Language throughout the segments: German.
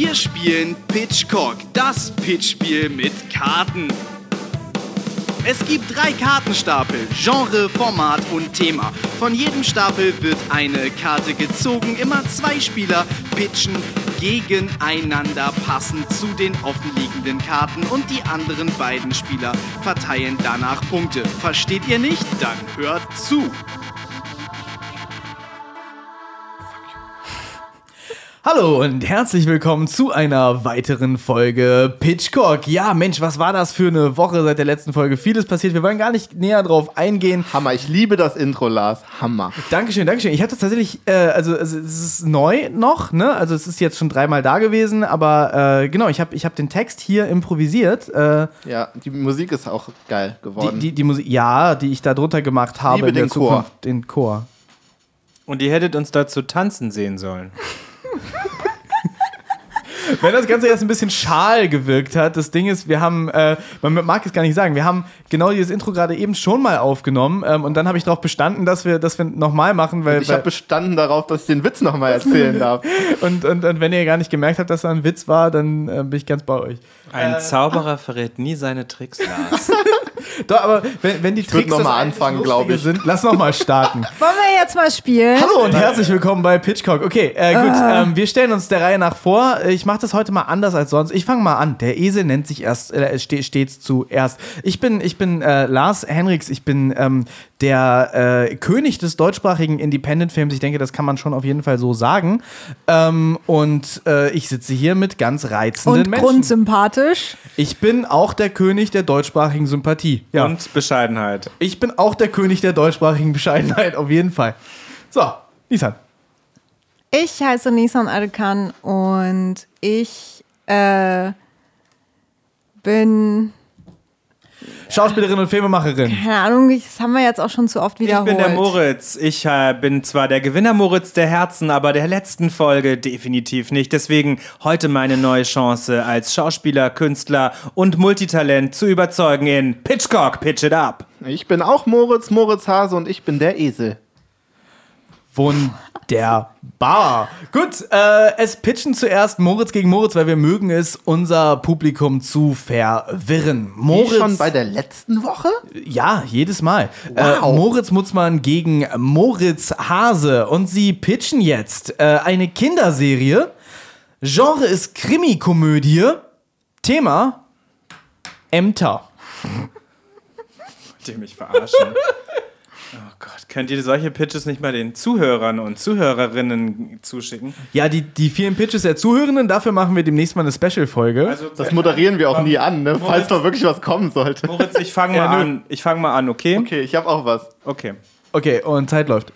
Wir spielen Pitchcock, das Pitchspiel mit Karten. Es gibt drei Kartenstapel, Genre, Format und Thema. Von jedem Stapel wird eine Karte gezogen. Immer zwei Spieler pitchen gegeneinander passend zu den offenliegenden Karten und die anderen beiden Spieler verteilen danach Punkte. Versteht ihr nicht? Dann hört zu. Hallo und herzlich willkommen zu einer weiteren Folge Pitchcock. Ja, Mensch, was war das für eine Woche seit der letzten Folge? Vieles passiert. Wir wollen gar nicht näher drauf eingehen. Hammer, ich liebe das Intro, Lars. Hammer. Dankeschön, Dankeschön. Ich hatte tatsächlich, äh, also, es ist neu noch, ne? Also es ist jetzt schon dreimal da gewesen, aber äh, genau, ich habe ich hab den Text hier improvisiert. Äh, Ja, die Musik ist auch geil die, geworden. die, die Musik, ja, die ich da drunter gemacht habe Liebe in der den Chor. Zukunft. Den Chor. Und ihr hättet uns dazu tanzen sehen sollen. Wenn das Ganze jetzt ein bisschen schal gewirkt hat, das Ding ist, wir haben, äh, man mag es gar nicht sagen, wir haben genau dieses Intro gerade eben schon mal aufgenommen ähm, und dann habe ich darauf bestanden, dass wir das nochmal machen, weil, ich habe bestanden darauf, dass ich den Witz nochmal erzählen darf. und, und, und wenn ihr gar nicht gemerkt habt, dass da ein Witz war, dann äh, bin ich ganz bei euch. Ein Zauberer verrät nie seine Tricks, Lars. Doch, aber wenn, wenn die würd Tricks noch das mal einzig anfangen, Lustige glaub ich. sind, lass noch mal starten. Wollen wir jetzt mal spielen? Hallo und herzlich willkommen bei Pitchcock. Okay, äh, gut, ähm, wir stellen uns der Reihe nach vor. Ich mache das heute mal anders als sonst. Ich fange mal an. Der Esel nennt sich erst äh, ste stets zuerst. Ich bin, ich bin äh, Lars Henriks. Ich bin ähm, der äh, König des deutschsprachigen Independent-Films. Ich denke, das kann man schon auf jeden Fall so sagen. Ähm, und äh, ich sitze hier mit ganz reizenden Und Menschen. grundsympathisch. Ich bin auch der König der deutschsprachigen Sympathie. Ja. Und Bescheidenheit. Ich bin auch der König der deutschsprachigen Bescheidenheit, auf jeden Fall. So, Nissan. Ich heiße Nisan Arkan und ich äh, bin, Schauspielerin und Filmemacherin. keine Ahnung, das haben wir jetzt auch schon zu oft Ich wiederholt. bin der Moritz. Ich äh, bin zwar der Gewinner Moritz der Herzen, aber der letzten Folge definitiv nicht. Deswegen heute meine neue Chance als Schauspieler, Künstler und Multitalent zu überzeugen in Pitchcock, Pitch It Up. Ich bin auch Moritz, Moritz Hase und ich bin der Esel. Wunderbar. Gut, äh, es pitchen zuerst Moritz gegen Moritz, weil wir mögen es, unser Publikum zu verwirren. Wie Moritz. schon bei der letzten Woche? Ja, jedes Mal. Äh, Wow. Moritz Mutzmann gegen Moritz Hase. Und sie pitchen jetzt äh, eine Kinderserie. Genre ist Krimi-Komödie. Thema Ämter. Wollt ihr mich verarschen? Oh Gott, könnt ihr solche Pitches nicht mal den Zuhörern und Zuhörerinnen zuschicken? Ja, die, die vielen Pitches der Zuhörenden, dafür machen wir demnächst mal eine Special-Folge. Also, Das moderieren wir auch nie an, ne? falls doch wirklich was kommen sollte. Moritz, ich fange Ja, mal nö. an. Ich fange mal an, okay? Okay, ich habe auch was. Okay. okay, und Zeit läuft.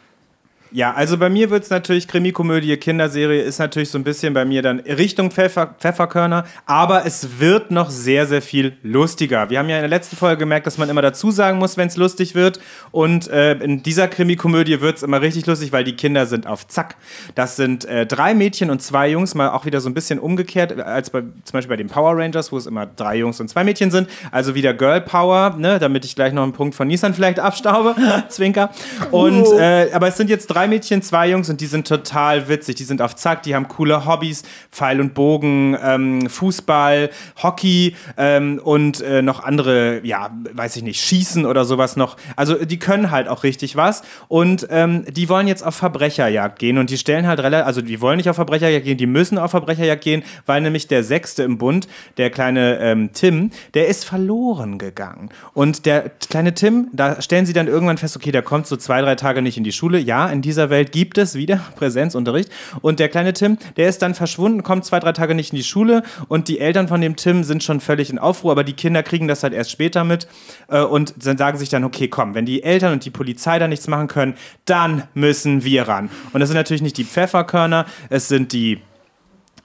Ja, also bei mir wird es natürlich Krimi-Komödie, Kinderserie ist natürlich so ein bisschen bei mir dann Richtung Pfeffer, Pfefferkörner, aber es wird noch sehr, sehr viel lustiger. Wir haben ja in der letzten Folge gemerkt, dass man immer dazu sagen muss, wenn es lustig wird. Und äh, in dieser Krimi-Komödie wird es immer richtig lustig, weil die Kinder sind auf Zack. Das sind äh, drei Mädchen und zwei Jungs, mal auch wieder so ein bisschen umgekehrt als bei, zum Beispiel bei den Power Rangers, wo es immer drei Jungs und zwei Mädchen sind. Also wieder Girl Power, ne, damit ich gleich noch einen Punkt von Nissan vielleicht abstaube. Zwinker. Und äh, aber es sind jetzt drei Mädchen, zwei Jungs und die sind total witzig. Die sind auf Zack, die haben coole Hobbys, Pfeil und Bogen, ähm, Fußball, Hockey ähm, und äh, noch andere, ja, weiß ich nicht, Schießen oder sowas noch. Also die können halt auch richtig was und ähm, die wollen jetzt auf Verbrecherjagd gehen und die stellen halt relativ, also die wollen nicht auf Verbrecherjagd gehen, die müssen auf Verbrecherjagd gehen, weil nämlich der Sechste im Bund, der kleine ähm, Tim, der ist verloren gegangen. Und der kleine Tim, da stellen sie dann irgendwann fest, okay, der kommt so zwei, drei Tage nicht in die Schule. Ja, in dieser Welt gibt es wieder Präsenzunterricht. Und der kleine Tim, der ist dann verschwunden, kommt zwei, drei Tage nicht in die Schule und die Eltern von dem Tim sind schon völlig in Aufruhr, aber die Kinder kriegen das halt erst später mit äh, und dann sagen sich dann, okay, komm, wenn die Eltern und die Polizei da nichts machen können, dann müssen wir ran. Und das sind natürlich nicht die Pfefferkörner, es sind die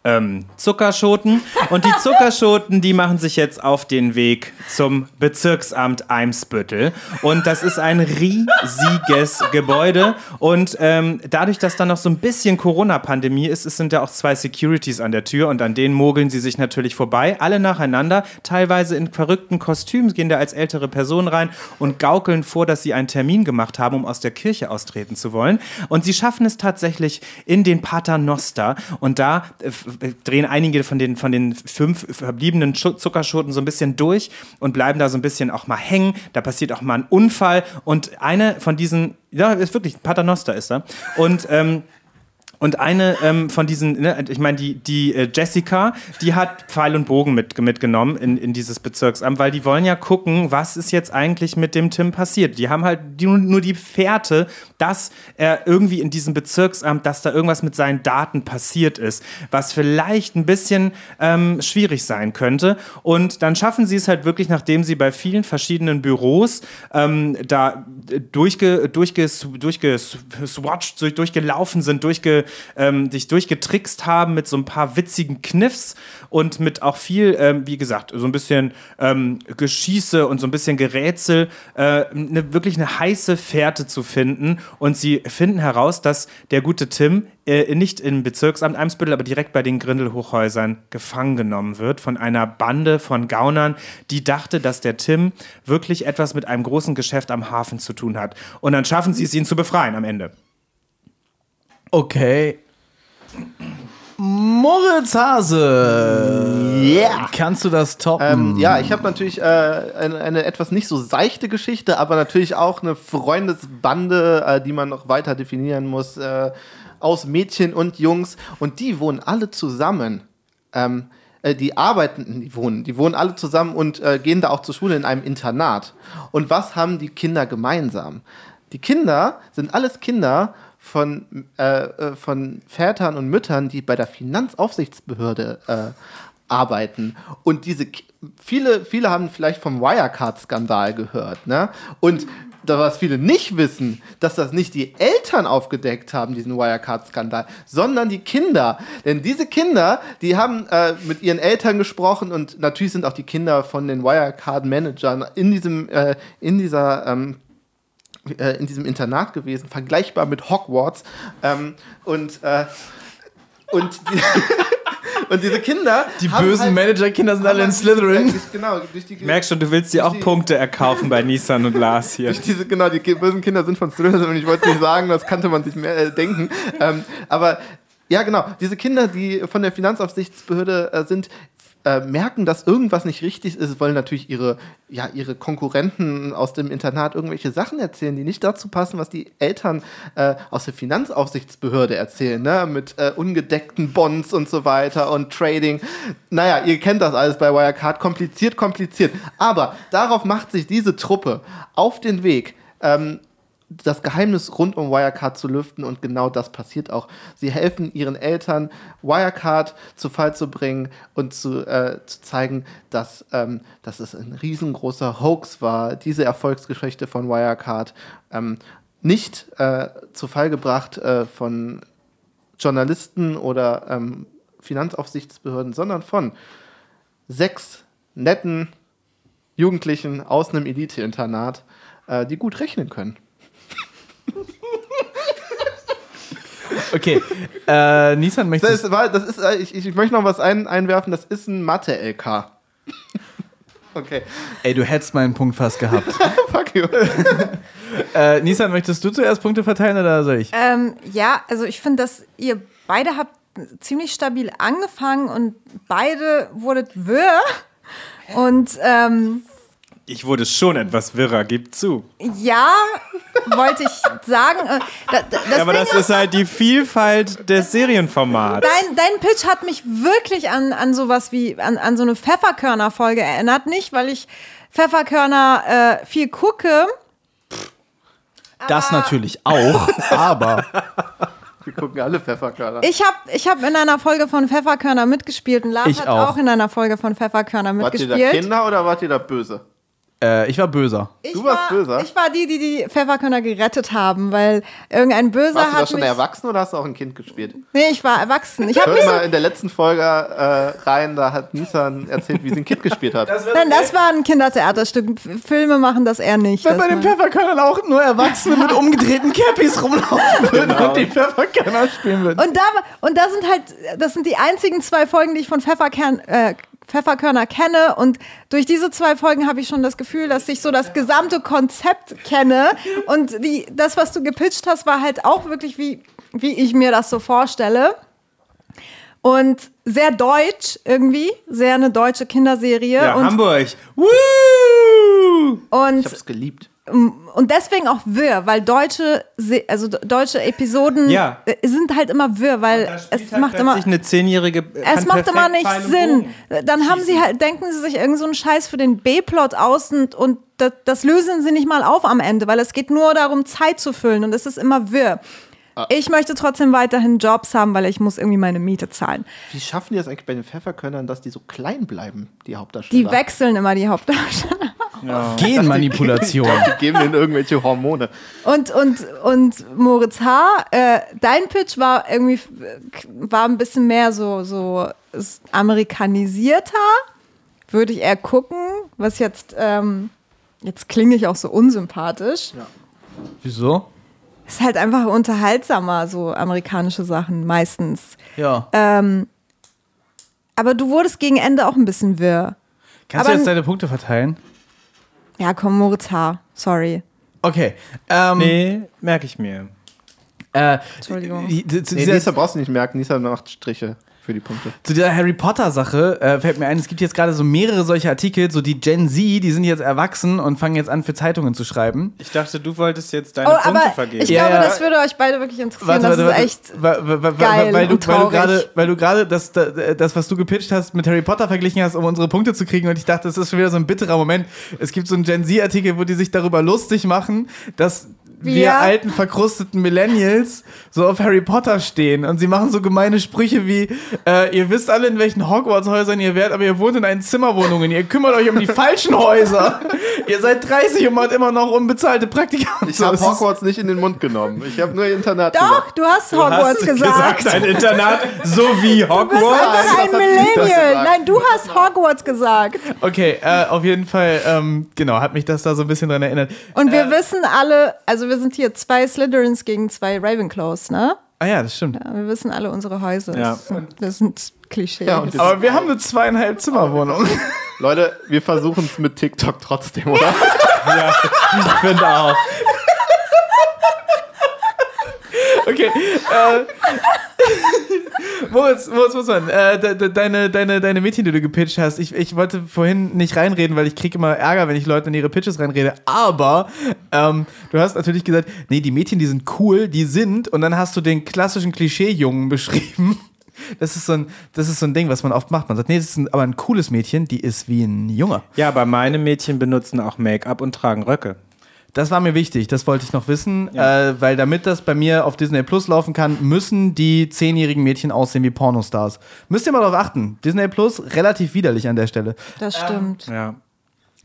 ähm, Zuckerschoten. Und die Zuckerschoten, die machen sich jetzt auf den Weg zum Bezirksamt Eimsbüttel. Und das ist ein riesiges Gebäude. Und ähm, dadurch, dass da noch so ein bisschen Corona-Pandemie ist, es sind ja auch zwei Securities an der Tür und an denen mogeln sie sich natürlich vorbei. Alle nacheinander, teilweise in verrückten Kostümen, gehen da als ältere Person rein und gaukeln vor, dass sie einen Termin gemacht haben, um aus der Kirche austreten zu wollen. Und sie schaffen es tatsächlich in den Paternoster. Und da äh, drehen einige von den, von den fünf verbliebenen Zuckerschoten so ein bisschen durch und bleiben da so ein bisschen auch mal hängen. Da passiert auch mal ein Unfall und eine von diesen, ja, ist wirklich, Paternoster ist da. Und, ähm, und eine ähm, von diesen, ne, ich meine, die, die äh, Jessica, die hat Pfeil und Bogen mit, mitgenommen in, in dieses Bezirksamt, weil die wollen ja gucken, was ist jetzt eigentlich mit dem Tim passiert. Die haben halt die, nur die Fährte, dass er irgendwie in diesem Bezirksamt, dass da irgendwas mit seinen Daten passiert ist, was vielleicht ein bisschen ähm, schwierig sein könnte. Und dann schaffen sie es halt wirklich, nachdem sie bei vielen verschiedenen Büros ähm, da durchge, durchge, durchgeswatcht, durch, durchgelaufen sind, durchge, ähm, sich durchgetrickst haben mit so ein paar witzigen Kniffs und mit auch viel, ähm, wie gesagt, so ein bisschen ähm, Geschieße und so ein bisschen Gerätsel, äh, ne, wirklich eine heiße Fährte zu finden. Und sie finden heraus, dass der gute Tim äh, nicht im Bezirksamt Eimsbüttel, aber direkt bei den Grindelhochhäusern gefangen genommen wird von einer Bande von Gaunern, die dachte, dass der Tim wirklich etwas mit einem großen Geschäft am Hafen zu tun hat. Und dann schaffen sie es, ihn zu befreien am Ende. Okay. Moritz Hase. Yeah. Kannst du das toppen? Ähm, ja, ich habe natürlich äh, eine, eine etwas nicht so seichte Geschichte, aber natürlich auch eine Freundesbande, äh, die man noch weiter definieren muss, äh, aus Mädchen und Jungs. Und die wohnen alle zusammen. Ähm, äh, die arbeiten, die wohnen, die wohnen alle zusammen und äh, gehen da auch zur Schule in einem Internat. Und was haben die Kinder gemeinsam? Die Kinder sind alles Kinder von, äh, äh, von Vätern und Müttern, die bei der Finanzaufsichtsbehörde äh, arbeiten. Und diese viele, viele haben vielleicht vom Wirecard-Skandal gehört, ne? Und was viele nicht wissen, dass das nicht die Eltern aufgedeckt haben, diesen Wirecard-Skandal, sondern die Kinder. Denn diese Kinder, die haben äh, mit ihren Eltern gesprochen und natürlich sind auch die Kinder von den Wirecard-Managern in äh, in dieser ähm, äh, in diesem Internat gewesen, vergleichbar mit Hogwarts. Ähm, und, äh, und, die, und diese Kinder. die bösen halt- Managerkinder sind alle in haben Slytherin. halt- Genau, durch die, Merkst schon, du willst dir auch Die- Punkte erkaufen bei Nissan und Lars hier. durch diese, genau, die bösen Kinder sind von Slytherin und ich wollte nicht sagen, das kannte man sich mehr äh, denken. Ähm, aber ja, genau, diese Kinder, die von der Finanzaufsichtsbehörde äh, sind, äh, merken, dass irgendwas nicht richtig ist, wollen natürlich ihre, ja, ihre Konkurrenten aus dem Internat irgendwelche Sachen erzählen, die nicht dazu passen, was die Eltern äh, aus der Finanzaufsichtsbehörde erzählen, ne? mit äh, ungedeckten Bonds und so weiter und Trading. Naja, ihr kennt das alles bei Wirecard, kompliziert, kompliziert. Aber darauf macht sich diese Truppe auf den Weg. Ähm, das Geheimnis rund um Wirecard zu lüften und genau das passiert auch. Sie helfen ihren Eltern, Wirecard zu Fall zu bringen und zu, äh, zu zeigen, dass, ähm, dass es ein riesengroßer Hoax war, diese Erfolgsgeschichte von Wirecard. Ähm, nicht äh, zu Fall gebracht äh, von Journalisten oder ähm, Finanzaufsichtsbehörden, sondern von sechs netten Jugendlichen aus einem Elite-Internat, äh, die gut rechnen können. Okay. Äh, Nissan Das möchtest ist, das ist, äh, ich, ich möchte noch was ein, einwerfen, das ist ein Mathe-LK. okay, Ey, du hättest meinen Punkt fast gehabt. fuck you. äh, Nissan, möchtest du zuerst Punkte verteilen oder soll ich? Ähm, ja, also ich finde, dass ihr beide habt ziemlich stabil angefangen und beide wurdet wirr. Und ähm, Ich wurde schon etwas wirrer, gib zu. ja, wollte ich sagen. Äh, da, da, das Aber Ding das ist halt die Vielfalt des Serienformats. Dein, dein Pitch hat mich wirklich an, an sowas wie, an, an so eine Pfefferkörner-Folge erinnert. Nicht, weil ich Pfefferkörner äh, viel gucke. Das natürlich auch, aber Wir gucken alle Pfefferkörner. Ich habe ich hab in einer Folge von Pfefferkörner mitgespielt und Lars Ich hat auch. auch. in einer Folge von Pfefferkörner Wart ihr da mitgespielt. Kinder oder wart ihr da böse? Äh, ich war böser. Ich Du warst war, böser? Ich war die, die die Pfefferkörner gerettet haben, weil irgendein Böser Warst du da schon mich... erwachsen oder hast du auch ein Kind gespielt? Nee, ich war erwachsen. Ich habe Hört mal in der letzten Folge äh, rein, da hat Nissan erzählt, wie sie ein Kind gespielt hat. Nein, das war ein Kindertheaterstück. Filme machen das eher nicht. Wenn bei den Pfefferkörnern auch nur Erwachsene mit umgedrehten Cappies rumlaufen würden Genau. und die Pfefferkörner spielen würden. Und da, und da sind halt, das sind die einzigen zwei Folgen, die ich von Pfefferkern, äh, Pfefferkörner kenne. Und durch diese zwei Folgen habe ich schon das Gefühl, dass ich so das gesamte Konzept kenne. Und die, das, was du gepitcht hast, war halt auch wirklich wie, wie ich mir das so vorstelle. Und sehr deutsch irgendwie, sehr eine deutsche Kinderserie. Ja, und, Hamburg. Woo! und Ich hab's geliebt. Und deswegen auch wirr, weil deutsche, also deutsche Episoden Ja. äh, sind halt immer wirr, weil es macht immer eine zehnjährige. es macht immer nicht Sinn. Dann haben sie halt, denken sie sich irgend so einen Scheiß für den B-Plot aus und, und das, das lösen sie nicht mal auf am Ende, weil es geht nur darum, Zeit zu füllen und es ist immer wirr. Ich möchte trotzdem weiterhin Jobs haben, weil ich muss irgendwie meine Miete zahlen. Wie schaffen die das eigentlich bei den Pfefferkörnern, dass die so klein bleiben, die Hauptdarsteller? Die wechseln immer die Hauptdarsteller. Genmanipulation. Die geben denen irgendwelche Hormone. Und, und, und Moritz H., äh, dein Pitch war irgendwie, war ein bisschen mehr so, so amerikanisierter. Würde ich eher gucken, was jetzt, ähm, jetzt klinge ich auch so unsympathisch. Wieso? Ist halt einfach unterhaltsamer, so amerikanische Sachen meistens. Ja. Ähm, aber du wurdest gegen Ende auch ein bisschen wirr. Kannst aber- du jetzt deine Punkte verteilen? Ja, komm, Moritz H., sorry. Okay. Ähm, Nee, merke ich mir. äh, Entschuldigung. die- die- zu Nee, Lisa brauchst du nicht merken, Lisa macht Striche für die Punkte. Zu dieser Harry Potter Sache äh, fällt mir ein, es gibt jetzt gerade so mehrere solche Artikel, so die Gen Z, die sind jetzt erwachsen und fangen jetzt an für Zeitungen zu schreiben. Ich dachte, du wolltest jetzt deine Oh, Punkte aber vergeben. ich Ja, glaube, ja. das würde euch beide wirklich interessieren. das ist echt. geil weil, du, und weil du gerade, weil du gerade das, das, was du gepitcht hast, mit Harry Potter verglichen hast, um unsere Punkte zu kriegen. Und ich dachte, das ist schon wieder so ein bitterer Moment. Es gibt so einen Gen Z-Artikel, wo die sich darüber lustig machen, dass wir Wir? alten, verkrusteten Millennials so auf Harry Potter stehen. Und sie machen so gemeine Sprüche wie, äh, ihr wisst alle, in welchen Hogwarts-Häusern ihr werdet, aber ihr wohnt in einen Zimmerwohnungen. Ihr kümmert euch um die falschen Häuser. Ihr seid 30 und macht immer noch unbezahlte Praktika. Ich habe Hogwarts nicht in den Mund genommen. Ich habe nur Internat Doch, du hast Hogwarts gesagt. ein Internat so wie Du bist Hogwarts. einfach ein Millennial. gesagt. Nein, du hast Hogwarts gesagt. Okay, äh, auf jeden Fall, ähm, genau, hat mich das da so ein bisschen dran erinnert. Und wir wissen alle, also wir sind hier zwei Slytherins gegen zwei Ravenclaws, ne? Ah ja, das stimmt. Ja, wir wissen alle unsere Häuser. Ja. Das sind, Klischees. Ja, Aber wir haben eine zweieinhalb Zimmerwohnung. Leute, wir versuchen es mit TikTok trotzdem, oder? Ja, ich finde auch. Okay. Äh, Moritz, Moritz Mussmann, äh, de, de, deine, deine, deine Mädchen, die du gepitcht hast, ich, ich wollte vorhin nicht reinreden, weil ich kriege immer Ärger, wenn ich Leuten in ihre Pitches reinrede. Aber ähm, du hast natürlich gesagt, nee, die Mädchen, die sind cool, die sind. Und dann hast du den klassischen Klischee-Jungen beschrieben. Das ist, so ein, das ist so ein Ding, was man oft macht. Man sagt, nee, das ist ein, aber ein cooles Mädchen, die ist wie ein Junge. Ja, aber meine Mädchen benutzen auch Make-up und tragen Röcke. Das war mir wichtig, das wollte ich noch wissen, äh, weil damit das bei mir auf Disney Plus laufen kann, müssen die zehnjährigen Mädchen aussehen wie Pornostars. Müsst ihr mal darauf achten. Disney Plus, relativ widerlich an der Stelle. Das stimmt. Ja.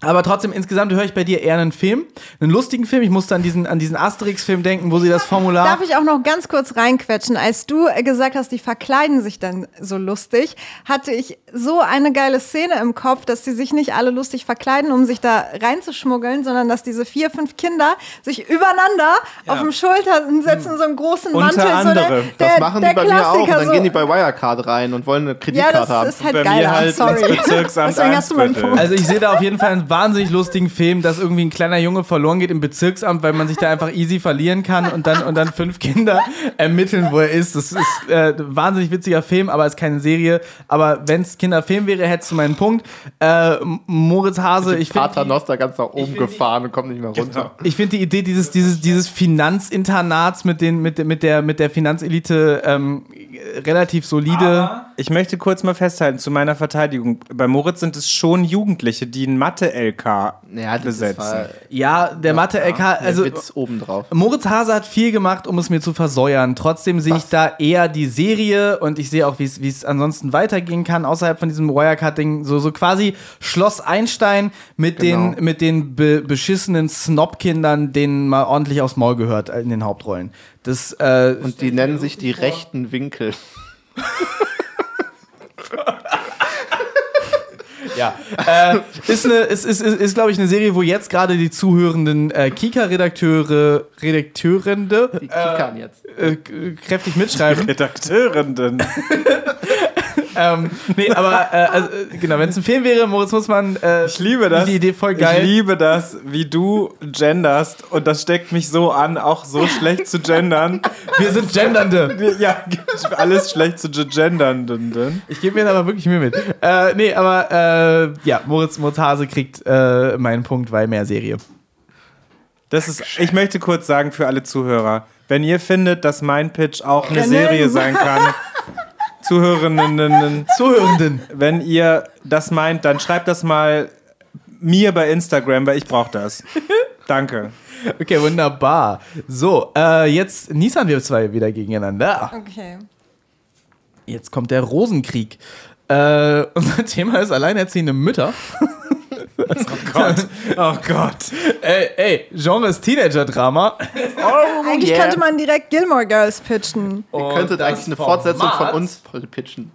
Aber trotzdem, insgesamt höre ich bei dir eher einen Film, einen lustigen Film. Ich musste an diesen, an diesen Asterix-Film denken, wo sie das Formular. Darf ich auch noch ganz kurz reinquetschen? Als du äh, gesagt hast, die verkleiden sich dann so lustig, hatte ich so eine geile Szene im Kopf, dass die sich nicht alle lustig verkleiden, um sich da reinzuschmuggeln, sondern dass diese vier, fünf Kinder sich übereinander auf dem Schultern setzen, so einen großen Unter Mantel. so anderem. der, Das der, machen der die bei mir auch. Und Klassiker dann so. gehen die bei Wirecard rein und wollen eine ja, Kreditkarte das haben. ist halt Bei mir halt sorry. Bezirksamt Deswegen hast du meinen. Punkt. Also ich sehe da auf jeden Fall einen wahnsinnig lustigen Film, dass irgendwie ein kleiner Junge verloren geht im Bezirksamt, weil man sich da einfach easy verlieren kann und dann, und dann fünf Kinder ermitteln, wo er ist. Das ist äh, ein wahnsinnig witziger Film, aber ist keine Serie. Aber wenn es Kinderfilm wäre, hättest du meinen Punkt. Äh, Moritz Hase, ich finde Paternoster ganz nach oben gefahren und kommt nicht mehr runter. ich finde die Idee dieses, dieses, dieses Finanzinternats mit, den, mit, mit, der, mit der Finanzelite ähm, relativ solide. Ich möchte kurz mal festhalten zu meiner Verteidigung. Bei Moritz sind es schon Jugendliche, die ein Mathe-LK Ja, besetzen. Ja, der Mathe-LK, also der Witz obendrauf. Moritz Hase hat viel gemacht, um es mir zu versäuern. Trotzdem sehe ich da eher die Serie und ich sehe auch, wie es- ansonsten weitergehen kann, außerhalb von diesem Wirecard-Ding. So, so quasi Schloss Einstein mit Genau. den, mit den be beschissenen Snob-Kindern, denen mal ordentlich aufs Maul gehört in den Hauptrollen. Das, äh, Und die nennen sich die rechten Winkel. Ja, äh, ist, eine, ist, ist, ist, ist glaube ich, eine Serie, wo jetzt gerade die zuhörenden äh, Kika-Redakteure, Redakteurende Die kickern jetzt. äh, kräftig mitschreiben. Redakteurinnen. ähm, nee, aber äh, also, genau, wenn es ein Film wäre, Moritz muss man. Äh, Ich liebe das. Die Idee voll geil. Ich liebe das, wie du genderst. Und das steckt mich so an, auch so schlecht zu gendern. Wir sind Gendernde. Ja, alles schlecht zu gendern. Ich gebe mir aber wirklich Mühe mit. Äh, nee, aber äh, ja, Moritz, Moritz Hase kriegt äh, meinen Punkt, weil mehr Serie. Das ist, ich möchte kurz sagen für alle Zuhörer, wenn ihr findet, dass mein Pitch auch eine. Serie sein kann, Zuhörerinnen, Zuhörenden. wenn ihr das meint, dann schreibt das mal mir bei Instagram, weil ich brauche das. Danke. Okay, wunderbar. So, äh, jetzt Nissan wir zwei wieder gegeneinander. Okay. Jetzt kommt der Rosenkrieg. Äh, unser Thema ist alleinerziehende Mütter. Gott. Oh Gott. Ey, ey, Genre ist Teenager-Drama. Eigentlich yeah. könnte man direkt Gilmore Girls pitchen. Ihr könntet das eigentlich eine Fortsetzung von Format- uns pitchen.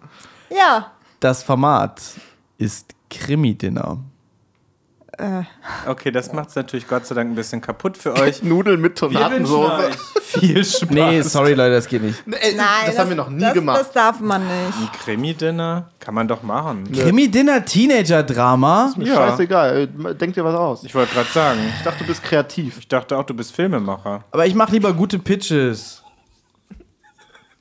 Ja. Das Format ist Krimi-Dinner. Okay, das macht es natürlich Gott sei Dank ein bisschen kaputt für euch. Nudeln mit Tomatensoße. viel Spaß. Nee, sorry Leute, das geht nicht. Nein, das, haben wir noch nie das, gemacht. Das darf man nicht. Ein Krimi-Dinner kann man doch machen. Krimi-Dinner, Teenager-Drama. Mir Ja. Scheißegal, denk dir was aus. Ich wollte gerade sagen. Ich dachte, du bist kreativ. Ich dachte auch, du bist Filmemacher. Aber ich mache lieber gute Pitches.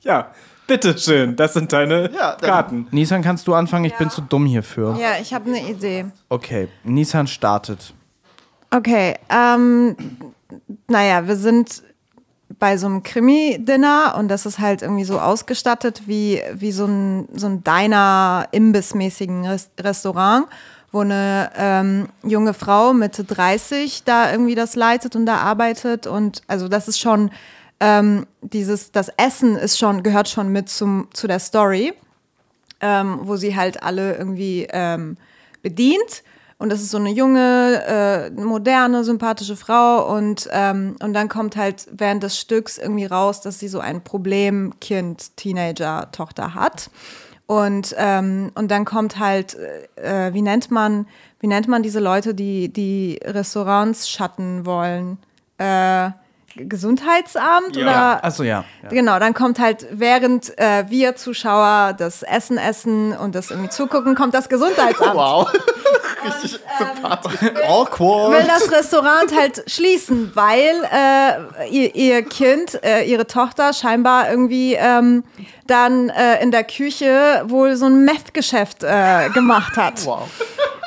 Ja, bitteschön. Das sind deine Ja, Karten. Nissan, kannst du anfangen? Ich bin zu dumm hierfür. Ja, ich habe eine Idee. Okay, Nissan startet. Okay, ähm, naja, wir sind bei so einem Krimi-Dinner und das ist halt irgendwie so ausgestattet wie, wie so ein, so ein Diner-Imbiss-mäßigen Res Restaurant, wo eine ähm, junge Frau Mitte 30 da irgendwie das leitet und da arbeitet und also das ist schon, ähm, dieses, das Essen ist schon, gehört schon mit zum, zu der Story ähm, wo sie halt alle irgendwie ähm, bedient. Und das ist so eine junge, äh, moderne, sympathische Frau. Und, ähm, und dann kommt halt während des Stücks irgendwie raus, dass sie so ein Problemkind, Teenager, Tochter hat. Und, ähm, und dann kommt halt, äh, wie nennt man, wie nennt man diese Leute, die die Restaurants schatten wollen? Äh, Gesundheitsamt oder Achso, ja. ja. Genau, dann kommt halt, während äh, wir Zuschauer das Essen essen und das irgendwie zugucken, kommt das Gesundheitsamt. Wow. Richtig sympathisch. Will Awkward. das Restaurant halt schließen, weil äh, ihr, ihr Kind, äh, ihre Tochter scheinbar irgendwie ähm, dann äh, in der Küche wohl so ein Meth-Geschäft äh, gemacht hat. Wow.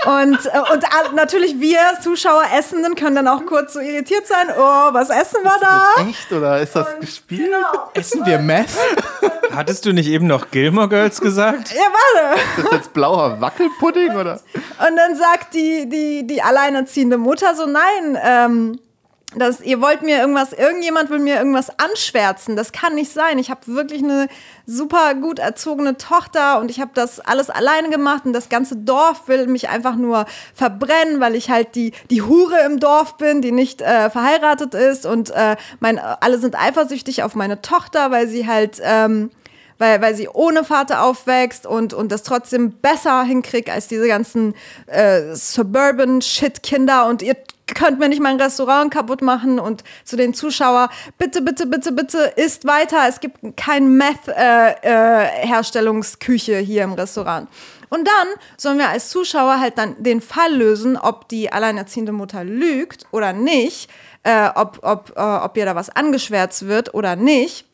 Und, äh, und natürlich wir Zuschauer Essenden können dann auch kurz so irritiert sein. Oh, was essen wir da? Echt oder ist das gespielt? Essen wir Meth? Hattest du nicht eben noch Gilmore Girls gesagt? Ja, warte. Ist das jetzt blauer Wackelpudding oder? Und dann sagt die, die, die alleinerziehende Mutter so, nein, ähm, das, ihr wollt mir irgendwas, irgendjemand will mir irgendwas anschwärzen. Das kann nicht sein. Ich habe wirklich eine super gut erzogene Tochter und ich habe das alles alleine gemacht und das ganze Dorf will mich einfach nur verbrennen, weil ich halt die, die Hure im Dorf bin, die nicht äh, verheiratet ist und äh, mein, alle sind eifersüchtig auf meine Tochter, weil sie halt ähm, weil, weil sie ohne Vater aufwächst und, und das trotzdem besser hinkriegt als diese ganzen äh, Suburban-Shit-Kinder und ihr könnt mir nicht mein Restaurant kaputt machen und zu den Zuschauer, bitte, bitte, bitte, bitte, isst weiter. Es gibt kein Meth-Herstellungsküche hier im Restaurant. Und dann sollen wir als Zuschauer halt dann den Fall lösen, ob die alleinerziehende Mutter lügt oder nicht, äh, ob, ob, äh, ob ihr da was angeschwärzt wird oder nicht.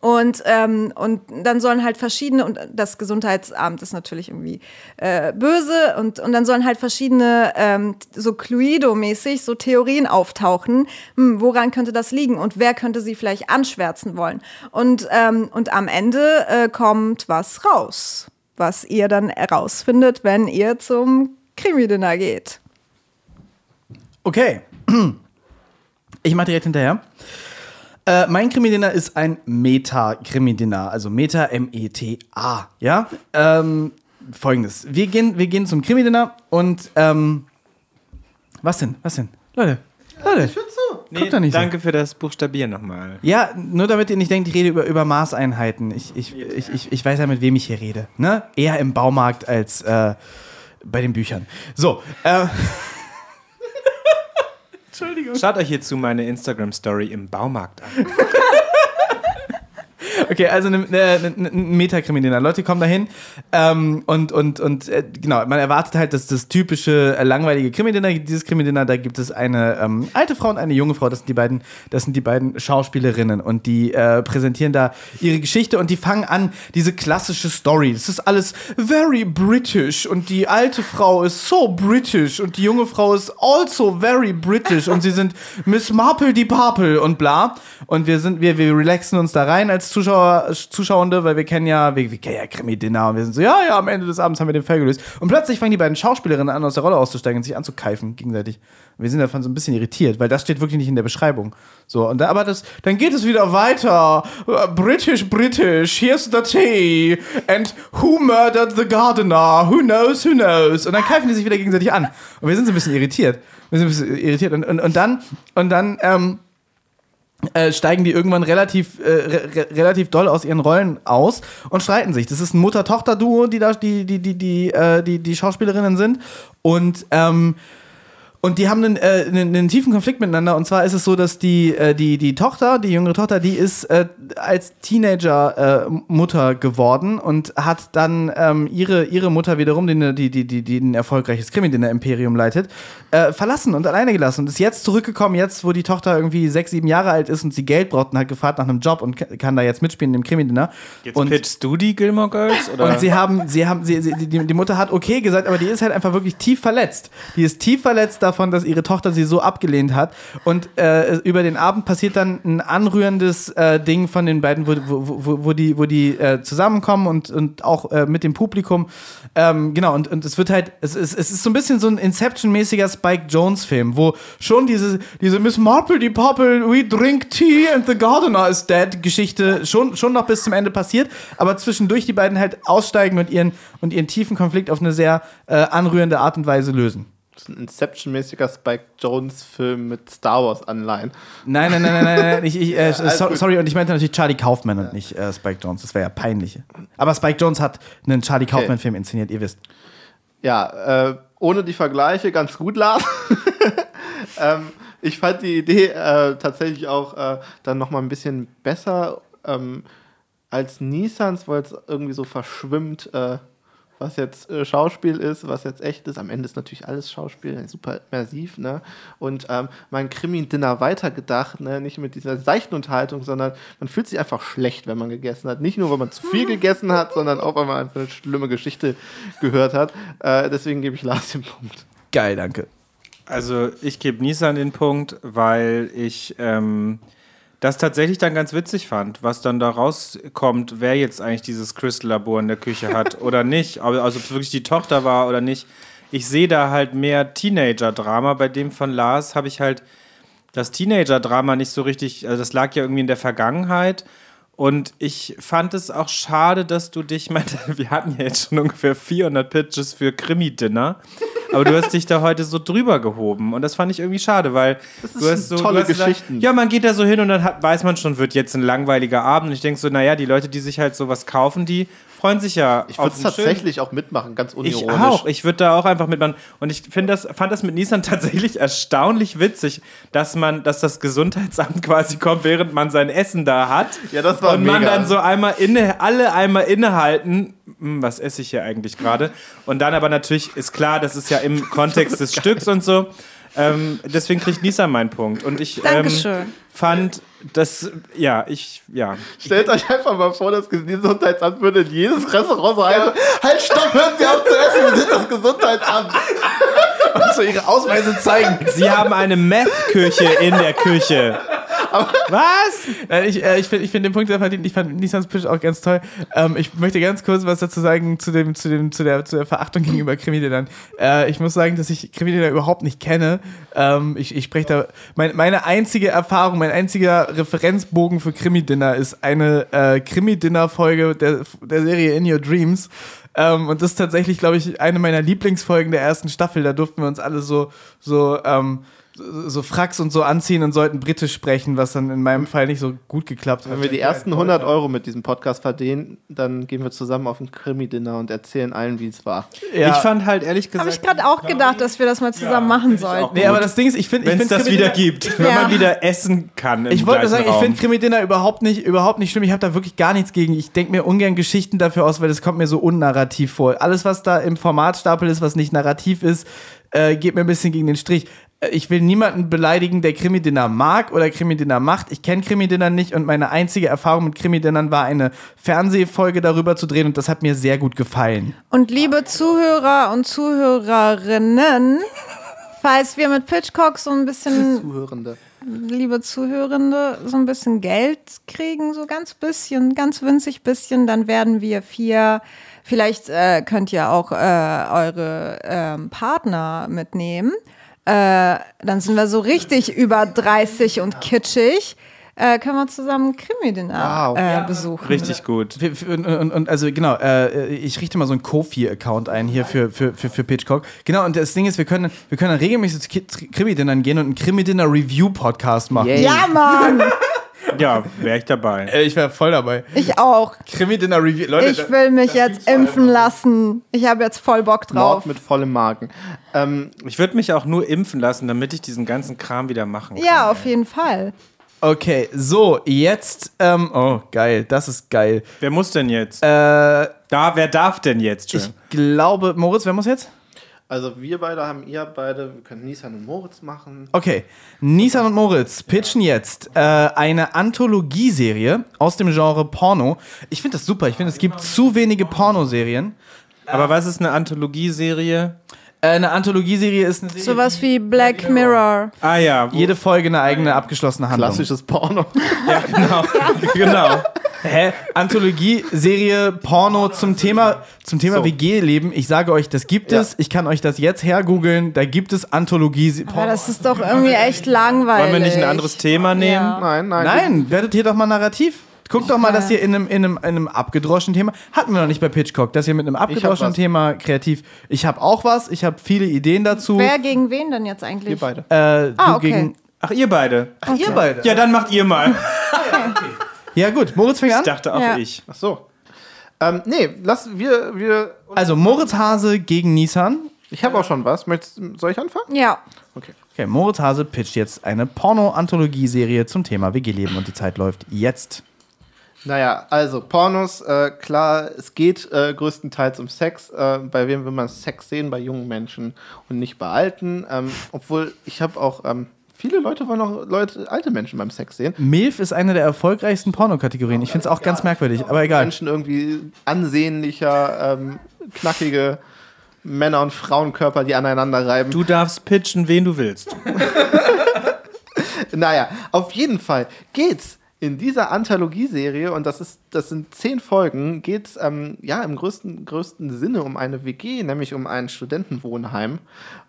Und, ähm, und dann sollen halt verschiedene, und das Gesundheitsamt ist natürlich irgendwie äh, böse, und, und dann sollen halt verschiedene, ähm, so Cluedo-mäßig, so Theorien auftauchen, hm, woran könnte das liegen und wer könnte sie vielleicht anschwärzen wollen. Und, ähm, und am Ende äh, kommt was raus, was ihr dann herausfindet, wenn ihr zum Krimi-Dinner geht. Okay. Ich mache direkt hinterher. Äh, mein Krimi-Dinner ist ein Meta-Krimi-Dinner, also Meta M-E-T-A. Ja? Ähm, Folgendes. Wir gehen, wir gehen zum Krimi-Dinner und ähm, was denn? Was denn? Leute, Leute. Nee, da nicht so. danke für das Buchstabieren nochmal. Ja, nur damit ihr nicht denkt, ich rede über, über Maßeinheiten. Ich, ich, ich, ich, ich weiß ja, mit wem ich hier rede. Ne? Eher im Baumarkt als äh, bei den Büchern. So, äh, Schaut euch hierzu meine Instagram-Story im Baumarkt an. Okay, also ein ne, ne, ein Metakrimineller. Leute kommen dahin ähm, und, und, und äh, genau, man erwartet halt das, das typische äh, langweilige Krimi-Dinner. Dieses Krimi-Dinner, da gibt es eine ähm, alte Frau und eine junge Frau. Das sind die beiden, das sind die beiden Schauspielerinnen und die äh, präsentieren da ihre Geschichte und die fangen an, diese klassische Story. Das ist alles very British und die alte Frau ist so British und die junge Frau ist also very British und sie sind Miss Marple die Papel und bla. Und wir sind, wir, wir relaxen uns da rein als Zuschauer, Zuschauende, weil wir kennen ja, wir, wir kennen ja Krimi-Dinner und wir sind so, ja, ja, am Ende des Abends haben wir den Fall gelöst. Und plötzlich fangen die beiden Schauspielerinnen an, aus der Rolle auszusteigen und sich anzukeifen gegenseitig. Und wir sind davon so ein bisschen irritiert, weil das steht wirklich nicht in der Beschreibung. So, und da, aber das, dann geht es wieder weiter. British, British, here's the tea. And who murdered the gardener? Who knows, who knows? Und dann keifen die sich wieder gegenseitig an. Und wir sind so ein bisschen irritiert. Wir sind ein bisschen irritiert. Und, und, und dann, und dann, ähm, äh, steigen die irgendwann relativ, äh, re relativ doll aus ihren Rollen aus und streiten sich. Das ist ein Mutter-Tochter-Duo, die da die, die, die, die, äh, die, die Schauspielerinnen sind. Und ähm, und die haben einen, äh, einen, einen, tiefen Konflikt miteinander. Und zwar ist es so, dass die, äh, die, die Tochter, die jüngere Tochter, die ist äh, als Teenager äh, Mutter geworden und hat dann ähm, ihre, ihre Mutter wiederum, die, die, die, die, die ein erfolgreiches Krimi-Dinner-Imperium leitet, äh, verlassen und alleine gelassen. Und ist jetzt zurückgekommen, jetzt, wo die Tochter irgendwie sechs, sieben Jahre alt ist und sie Geld braucht und hat gefragt nach einem Job und kann da jetzt mitspielen im Krimi-Dinner. Jetzt und, pitchst du die Gilmore Girls? Oder? Und sie haben, sie haben, sie, sie, die, die Mutter hat okay gesagt, aber die ist halt einfach wirklich tief verletzt. Die ist tief verletzt davon, dass ihre Tochter sie so abgelehnt hat. Und äh, über den Abend passiert dann ein anrührendes äh, Ding von den beiden, wo, wo, wo, wo die, wo die äh, zusammenkommen und, und auch äh, mit dem Publikum. Ähm, genau, und, und es wird halt, es, es, es ist so ein bisschen so ein Inception-mäßiger Spike Jones-Film, wo schon diese, diese Miss Marple, die Popple, we drink tea and the gardener is dead Geschichte schon, schon noch bis zum Ende passiert, aber zwischendurch die beiden halt aussteigen und ihren, und ihren tiefen Konflikt auf eine sehr äh, anrührende Art und Weise lösen ein Inception-mäßiger Spike Jones-Film mit Star Wars-Anleihen. Nein, nein, nein, nein, nein, nein. Ich, ich, äh, so, sorry, und ich meinte natürlich Charlie Kaufman und nicht äh, Spike Jones. Das wäre ja peinlich. Aber Spike Jones hat einen Charlie Kaufman-Film inszeniert, ihr wisst. Ja, äh, ohne die Vergleiche ganz gut, Lars. ähm, ich fand die Idee äh, tatsächlich auch äh, dann nochmal ein bisschen besser ähm, als Nissans, weil es irgendwie so verschwimmt äh, was jetzt äh, Schauspiel ist, was jetzt echt ist. Am Ende ist natürlich alles Schauspiel, super immersiv, ne? Und ähm, mein Krimi-Dinner weitergedacht, ne? Nicht mit dieser seichten Unterhaltung, sondern man fühlt sich einfach schlecht, wenn man gegessen hat. Nicht nur, weil man zu viel gegessen hat, sondern auch, weil man einfach eine schlimme Geschichte gehört hat. Äh, deswegen gebe ich Lars den Punkt. Geil, danke. Also ich gebe Nissan den Punkt, weil ich ähm, das tatsächlich dann ganz witzig fand, was dann da rauskommt, wer jetzt eigentlich dieses Crystal-Labor in der Küche hat oder nicht. Also ob es wirklich die Tochter war oder nicht. Ich sehe da halt mehr Teenager-Drama. Bei dem von Lars habe ich halt das Teenager-Drama nicht so richtig, also das lag ja irgendwie in der Vergangenheit. Und ich fand es auch schade, dass du dich, meine, wir hatten ja jetzt schon ungefähr 400 Pitches für Krimi-Dinner, aber du hast dich da heute so drüber gehoben und das fand ich irgendwie schade, weil das du hast so tolle hast Geschichten. Gesagt, ja, man geht da so hin und dann hat, weiß man schon, wird jetzt ein langweiliger Abend. Und ich denke so, naja, die Leute, die sich halt sowas kaufen, die freuen sich ja. Ich würde es tatsächlich auch mitmachen, ganz unironisch. Ich auch. Ich würde da auch einfach mitmachen. Und ich finde das, fand das mit Nissan tatsächlich erstaunlich witzig, dass man, dass das Gesundheitsamt quasi kommt, während man sein Essen da hat. Ja, das war Und mega. man dann so einmal inne, alle einmal innehalten. Hm, was esse ich hier eigentlich gerade? Und dann aber natürlich ist klar, das ist ja im Kontext des Stücks und so. Ähm, deswegen kriegt Nissan meinen Punkt. Und ich ähm, fand das, ja, ich, ja. Stellt euch einfach mal vor, das Gesundheitsamt würde in jedes Restaurant sagen: ja. halt, stopp, hören Sie auf zu essen, wir sind das Gesundheitsamt. Und so ihre Ausweise zeigen. Sie haben eine Meth-Küche in der Küche. Was? Nein, ich äh, ich finde ich find den Punkt sehr verdient. Ich fand Nissans Pitch auch ganz toll. Ähm, ich möchte ganz kurz was dazu sagen zu, dem, zu, dem, zu, der, zu der Verachtung gegenüber Krimidelern. Äh, ich muss sagen, dass ich Krimideler überhaupt nicht kenne. Ähm, ich ich spreche da. Mein, meine einzige Erfahrung, mein einziger Referenzbogen für Krimi-Dinner ist eine äh, Krimi-Dinner-Folge der, der Serie In Your Dreams. Ähm, und das ist tatsächlich, glaube ich, eine meiner Lieblingsfolgen der ersten Staffel. Da durften wir uns alle so, so, ähm, so, Fracks und so anziehen und sollten britisch sprechen, was dann in meinem Fall nicht so gut geklappt hat. Wenn wir die ersten 100 Euro mit diesem Podcast verdienen, dann gehen wir zusammen auf ein Krimi-Dinner und erzählen allen, wie es war. Ja. Ich fand halt ehrlich gesagt. Habe ich gerade auch gedacht, dass wir das mal zusammen machen sollten. Nee, aber das Ding ist, ich finde, ich wenn es das wieder gibt, wenn Ja. man wieder essen kann. Im Ich wollte sagen, ich Raum. finde Krimi-Dinner überhaupt nicht, überhaupt nicht schlimm. Ich habe da wirklich gar nichts gegen. Ich denke mir ungern Geschichten dafür aus, weil das kommt mir so unnarrativ vor. Alles, was da im Formatstapel ist, was nicht narrativ ist, äh, geht mir ein bisschen gegen den Strich. Äh, Ich will niemanden beleidigen, der Krimi-Dinner mag oder Krimi-Dinner macht. Ich kenne Krimi-Dinner nicht und meine einzige Erfahrung mit Krimi-Dinnern war eine Fernsehfolge darüber zu drehen und das hat mir sehr gut gefallen. Und liebe Zuhörer und Zuhörerinnen, falls wir mit Pitchcock so ein bisschen, Zuhörende. liebe Zuhörende, so ein bisschen Geld kriegen, so ganz bisschen, ganz winzig bisschen, dann werden wir vier, vielleicht äh, könnt ihr auch äh, eure ähm, Partner mitnehmen. Äh, dann sind wir so richtig über 30 und kitschig. Äh, können wir zusammen Krimi-Dinner Wow. äh, besuchen. Richtig gut. Und, und, und also genau, äh, ich richte mal so einen Kofi-Account ein hier für, für, für, für Pitchcock. Genau, und das Ding ist, wir können, wir können dann regelmäßig zu Krimi-Dinnern gehen und einen Krimi-Dinner-Review-Podcast machen. Yay. Ja, Mann, Ja, wäre ich dabei. Äh, ich wäre voll dabei. ich auch. Krimi-Dinner-Review. Leute, Ich will mich jetzt impfen lassen. Ich habe jetzt voll Bock drauf. Mord mit vollem Magen. Ähm, Ich würde mich auch nur impfen lassen, damit ich diesen ganzen Kram wieder machen kann. Ja, auf jeden Fall. okay, so, jetzt, ähm, oh, geil, das ist geil. Wer muss denn jetzt? Äh, da, wer darf denn jetzt schon? ich glaube, Moritz, wer muss jetzt? Also wir beide haben ihr beide, wir können Nissan und Moritz machen. Okay, Nissan und Moritz pitchen jetzt äh, eine Anthologieserie aus dem Genre Porno. Ich finde das super. Ich finde, es gibt zu wenige Pornoserien. Aber was ist eine Anthologieserie? Äh, eine Anthologieserie ist eine Serie, Sowas wie Black Mirror. Ah ja, jede Folge eine eigene abgeschlossene Handlung. Klassisches Porno. ja genau, genau. Hä? Anthologieserie Porno zum Thema zum Thema So. WG-Leben. Ich sage euch, das gibt Ja. es. Ich kann euch das jetzt hergoogeln. Da gibt es Anthologie. Aber das ist doch irgendwie echt langweilig. Wollen wir nicht ein anderes Thema nehmen? Ja. Nein, nein. Nein, werdet hier doch mal narrativ. Guckt doch mal, dass ihr in einem, in, einem, in einem abgedroschenen Thema, hatten wir noch nicht bei Pitchcock, dass ihr mit einem abgedroschenen. Thema kreativ, ich habe auch was, ich habe viele Ideen dazu. Wer gegen wen denn jetzt eigentlich? Wir beide. Äh, Ah, du okay. gegen, Ach, ihr beide. ach, ihr beide. Ja, dann macht ihr mal. Ja gut, Moritz fängt Ich an. dachte auch Ja. ich. Ach so. Ähm, nee, lass, wir, wir, Also Moritz Hase gegen Nissan. ich habe auch schon was. Möchtest, soll ich anfangen? Ja. Okay. Okay, Moritz Hase pitcht jetzt eine Porno-Anthologie-Serie zum Thema WG-Leben und die Zeit läuft jetzt. Naja, also Pornos, äh, klar, es geht äh, größtenteils um Sex. Äh, bei wem will man Sex sehen? Bei jungen Menschen und nicht bei Alten. Ähm, obwohl, ich habe auch, ähm, viele Leute wollen auch Leute, alte Menschen beim Sex sehen. MILF ist eine der erfolgreichsten Pornokategorien. Ich finde es auch ganz merkwürdig, aber egal. Menschen irgendwie ansehnlicher, ähm, knackige Männer- und Frauenkörper, die aneinander reiben. Du darfst pitchen, wen du willst. Naja, auf jeden Fall geht's in dieser Anthologieserie, und das, ist, das sind zehn Folgen, geht's ähm, ja im größten, größten Sinne um eine WG, nämlich um ein Studentenwohnheim.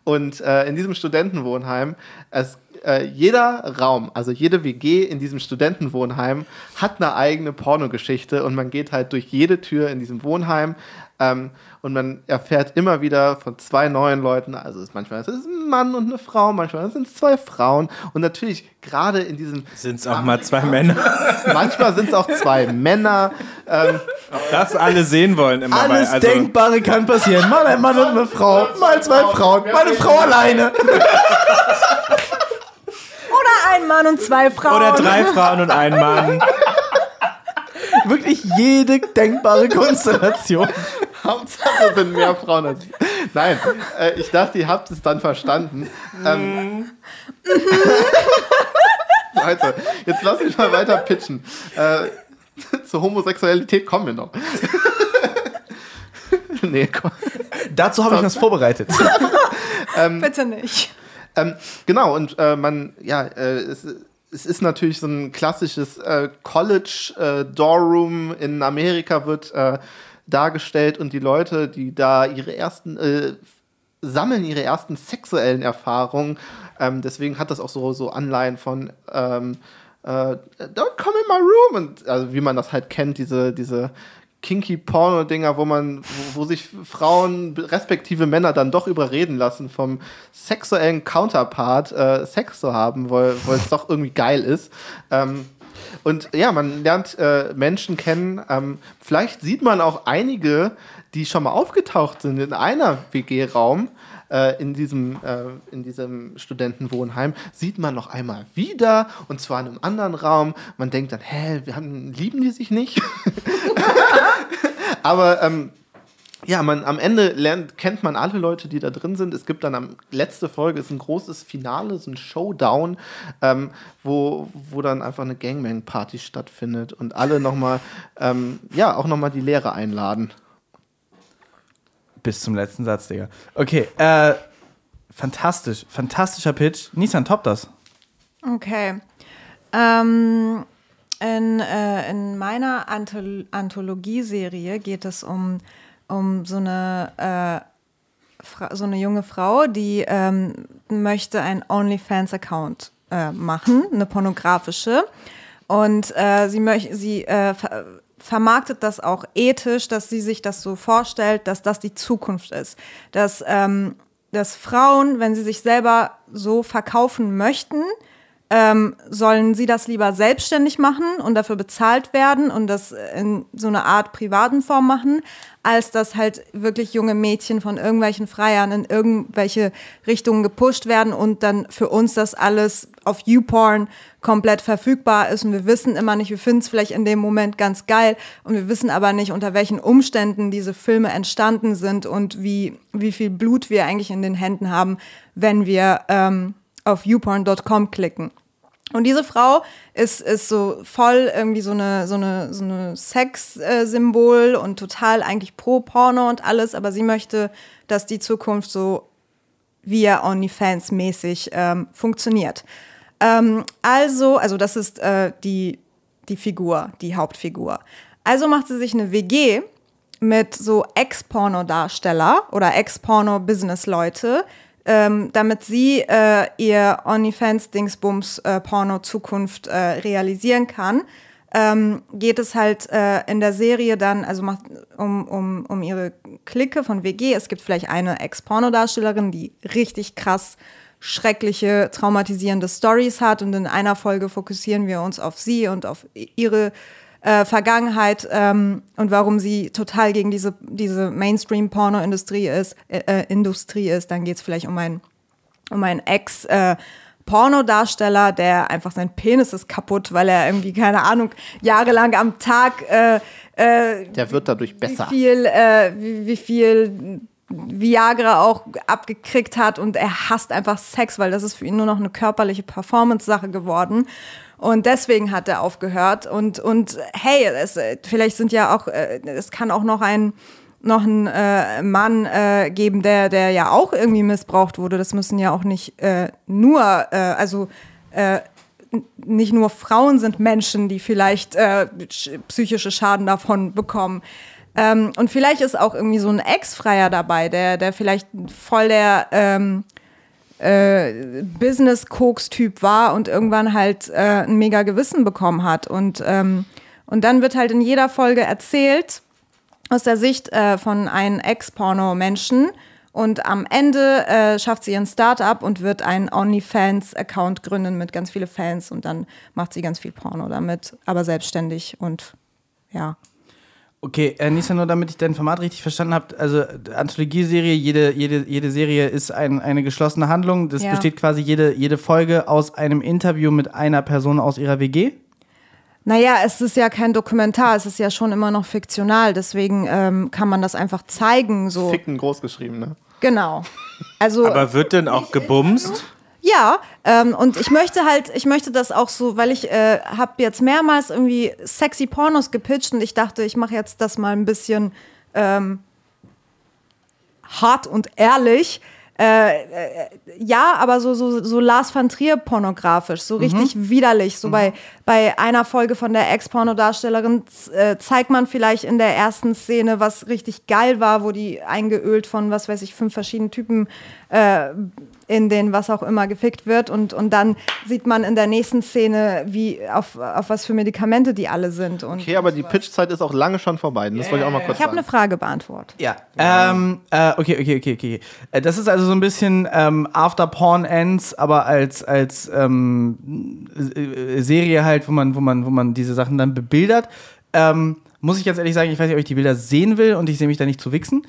Und äh, in diesem Studentenwohnheim, es, äh, jeder Raum, also jede WG in diesem Studentenwohnheim hat eine eigene Pornogeschichte und man geht halt durch jede Tür in diesem Wohnheim ähm, und man erfährt immer wieder von zwei neuen Leuten, also es ist manchmal ist es ein Mann und eine Frau, manchmal sind es zwei Frauen und natürlich gerade in diesem, Sind es auch mal zwei Männer? manchmal sind es auch zwei Männer. Ähm, Das alle sehen wollen immer Alles bei. Also, Denkbare kann passieren. Mal ein Mann und eine Frau, mal zwei Frauen, mal eine Frau alleine. Oder ein Mann und zwei Frauen. oder drei Frauen und ein Mann. Wirklich jede denkbare Konstellation. Hauptsache sind mehr Frauen als Nein, äh, ich dachte, ihr habt es dann verstanden. Ähm, Leute, jetzt lass mich mal weiter pitchen. Äh, zur Homosexualität kommen wir noch. nee, komm. Dazu habe ich was vorbereitet. Bitte nicht. Ähm, genau, und äh, man, ja, äh, es, es ist natürlich so ein klassisches äh, College äh, Doorroom in Amerika wird äh, dargestellt und die Leute, die da ihre ersten äh, sammeln ihre ersten sexuellen Erfahrungen. Ähm, deswegen hat das auch so, so Anleihen von ähm, äh, Don't come in my room und also wie man das halt kennt, diese, diese kinky Porno-Dinger, wo man, wo, wo sich Frauen respektive Männer dann doch überreden lassen, vom sexuellen Counterpart äh, Sex zu haben, weil weil es doch irgendwie geil ist. Ähm, und ja, man lernt äh, Menschen kennen. Ähm, vielleicht sieht man auch einige, die schon mal aufgetaucht sind in einer WG-Raum. Äh, in, diesem, äh, in diesem Studentenwohnheim sieht man noch einmal wieder und zwar in einem anderen Raum. Man denkt dann, hä, wir haben, lieben die sich nicht? Aber ähm, ja, man, am Ende lernt, kennt man alle Leute, die da drin sind. Es gibt dann am letzte Folge ist ein großes Finale, so ein Showdown, ähm, wo, wo dann einfach eine Gangbang-Party stattfindet und alle nochmal, ähm, ja, auch nochmal die Lehrer einladen. Bis zum letzten Satz, Digga. Okay, äh, fantastisch. Fantastischer Pitch. Nissan, top das. Okay. Ähm, in, äh, in meiner Anthol Anthologieserie geht es um, um so eine äh, so eine junge Frau, die ähm, möchte einen OnlyFans-Account äh, machen, eine pornografische. Und äh, sie möchte, sie äh, ver vermarktet das auch ethisch, dass sie sich das so vorstellt, dass das die Zukunft ist. Dass, ähm, dass Frauen, wenn sie sich selber so verkaufen möchten, ähm, sollen sie das lieber selbstständig machen und dafür bezahlt werden und das in so eine Art privaten Form machen, als dass halt wirklich junge Mädchen von irgendwelchen Freiern in irgendwelche Richtungen gepusht werden und dann für uns das alles auf YouPorn komplett verfügbar ist und wir wissen immer nicht, wir finden es vielleicht in dem Moment ganz geil und wir wissen aber nicht, unter welchen Umständen diese Filme entstanden sind und wie, wie viel Blut wir eigentlich in den Händen haben, wenn wir ähm, auf youporn.com klicken. Und diese Frau ist, ist so voll irgendwie so eine, so eine, so eine Sex-Symbol und total eigentlich pro Porno und alles, aber sie möchte, dass die Zukunft so via OnlyFans mäßig ähm, funktioniert. Ähm, also, also das ist äh, die, die Figur, die Hauptfigur. Also macht sie sich eine WG mit so Ex-Porno-Darsteller oder Ex-Porno-Business-Leute, ähm, damit sie äh, ihr OnlyFans-Dingsbums-Porno-Zukunft äh, realisieren kann, ähm, geht es halt äh, in der Serie dann, also macht um, um, um ihre Clique von WG. Es gibt vielleicht eine Ex-Porno-Darstellerin, die richtig krass schreckliche, traumatisierende Stories hat. Und in einer Folge fokussieren wir uns auf sie und auf ihre äh, Vergangenheit ähm, und warum sie total gegen diese, diese Mainstream-Porno-Industrie ist, äh, äh Industrie ist, dann geht es vielleicht um einen, um einen Ex- äh, Pornodarsteller, der einfach sein Penis ist kaputt, weil er irgendwie, keine Ahnung, jahrelang am Tag äh, äh, der wird dadurch besser. Wie viel, äh, wie, wie viel Viagra auch abgekriegt hat und er hasst einfach Sex, weil das ist für ihn nur noch eine körperliche Performance-Sache geworden. Und deswegen hat er aufgehört. Und, und hey, es, vielleicht sind ja auch, äh, es kann auch noch ein, noch ein äh, Mann äh, geben, der, der ja auch irgendwie missbraucht wurde. Das müssen ja auch nicht äh, nur, äh, also äh, nicht nur Frauen sind Menschen, die vielleicht äh, psychische Schaden davon bekommen. Ähm, und vielleicht ist auch irgendwie so ein Ex-Freier dabei, der, der vielleicht voll der ähm, äh, Business-Koks-Typ war und irgendwann halt äh, ein mega Gewissen bekommen hat. Und, ähm, und dann wird halt in jeder Folge erzählt aus der Sicht äh, von einem Ex-Porno-Menschen. Und am Ende äh, schafft sie ihren Startup und wird einen OnlyFans-Account gründen mit ganz vielen Fans. Und dann macht sie ganz viel Porno damit, aber selbstständig und ja. Okay, äh, Nisa, nur damit ich dein Format richtig verstanden habe, also Anthologieserie, jede, jede, jede Serie ist ein, eine geschlossene Handlung. Das Ja. besteht quasi jede, jede Folge aus einem Interview mit einer Person aus ihrer WG. Naja, es ist ja kein Dokumentar, es ist ja schon immer noch fiktional, deswegen ähm, kann man das einfach zeigen. So. Ficken groß geschrieben, ne? Genau. Also Aber wird denn auch gebumst? Ja, ähm, und ich möchte halt, ich möchte das auch so, weil ich äh, habe jetzt mehrmals irgendwie sexy Pornos gepitcht und ich dachte, ich mache jetzt das mal ein bisschen ähm, hart und ehrlich. äh, äh, ja, aber so, so, so Lars van Trier pornografisch, so richtig widerlich. So bei, bei einer Folge von der Ex-Pornodarstellerin äh, zeigt man vielleicht in der ersten Szene, was richtig geil war, wo die eingeölt von, was weiß ich, fünf verschiedenen Typen äh, in den was auch immer gefickt wird und, und dann sieht man in der nächsten Szene, wie auf, auf was für Medikamente die alle sind. Und Okay, aber die Pitchzeit ist auch lange schon vorbei. Das wollte ich auch mal kurz ich habe eine Frage beantwortet. Ja. Ähm, äh, okay, okay, okay, okay. Äh, Das ist also so ein bisschen ähm, After Porn Ends, aber als, als ähm, äh, Serie halt, wo man, wo man, wo man diese Sachen dann bebildert. Ähm, muss ich ganz ehrlich sagen, ich weiß nicht, ob ich die Bilder sehen will und ich sehe mich da nicht zu wichsen.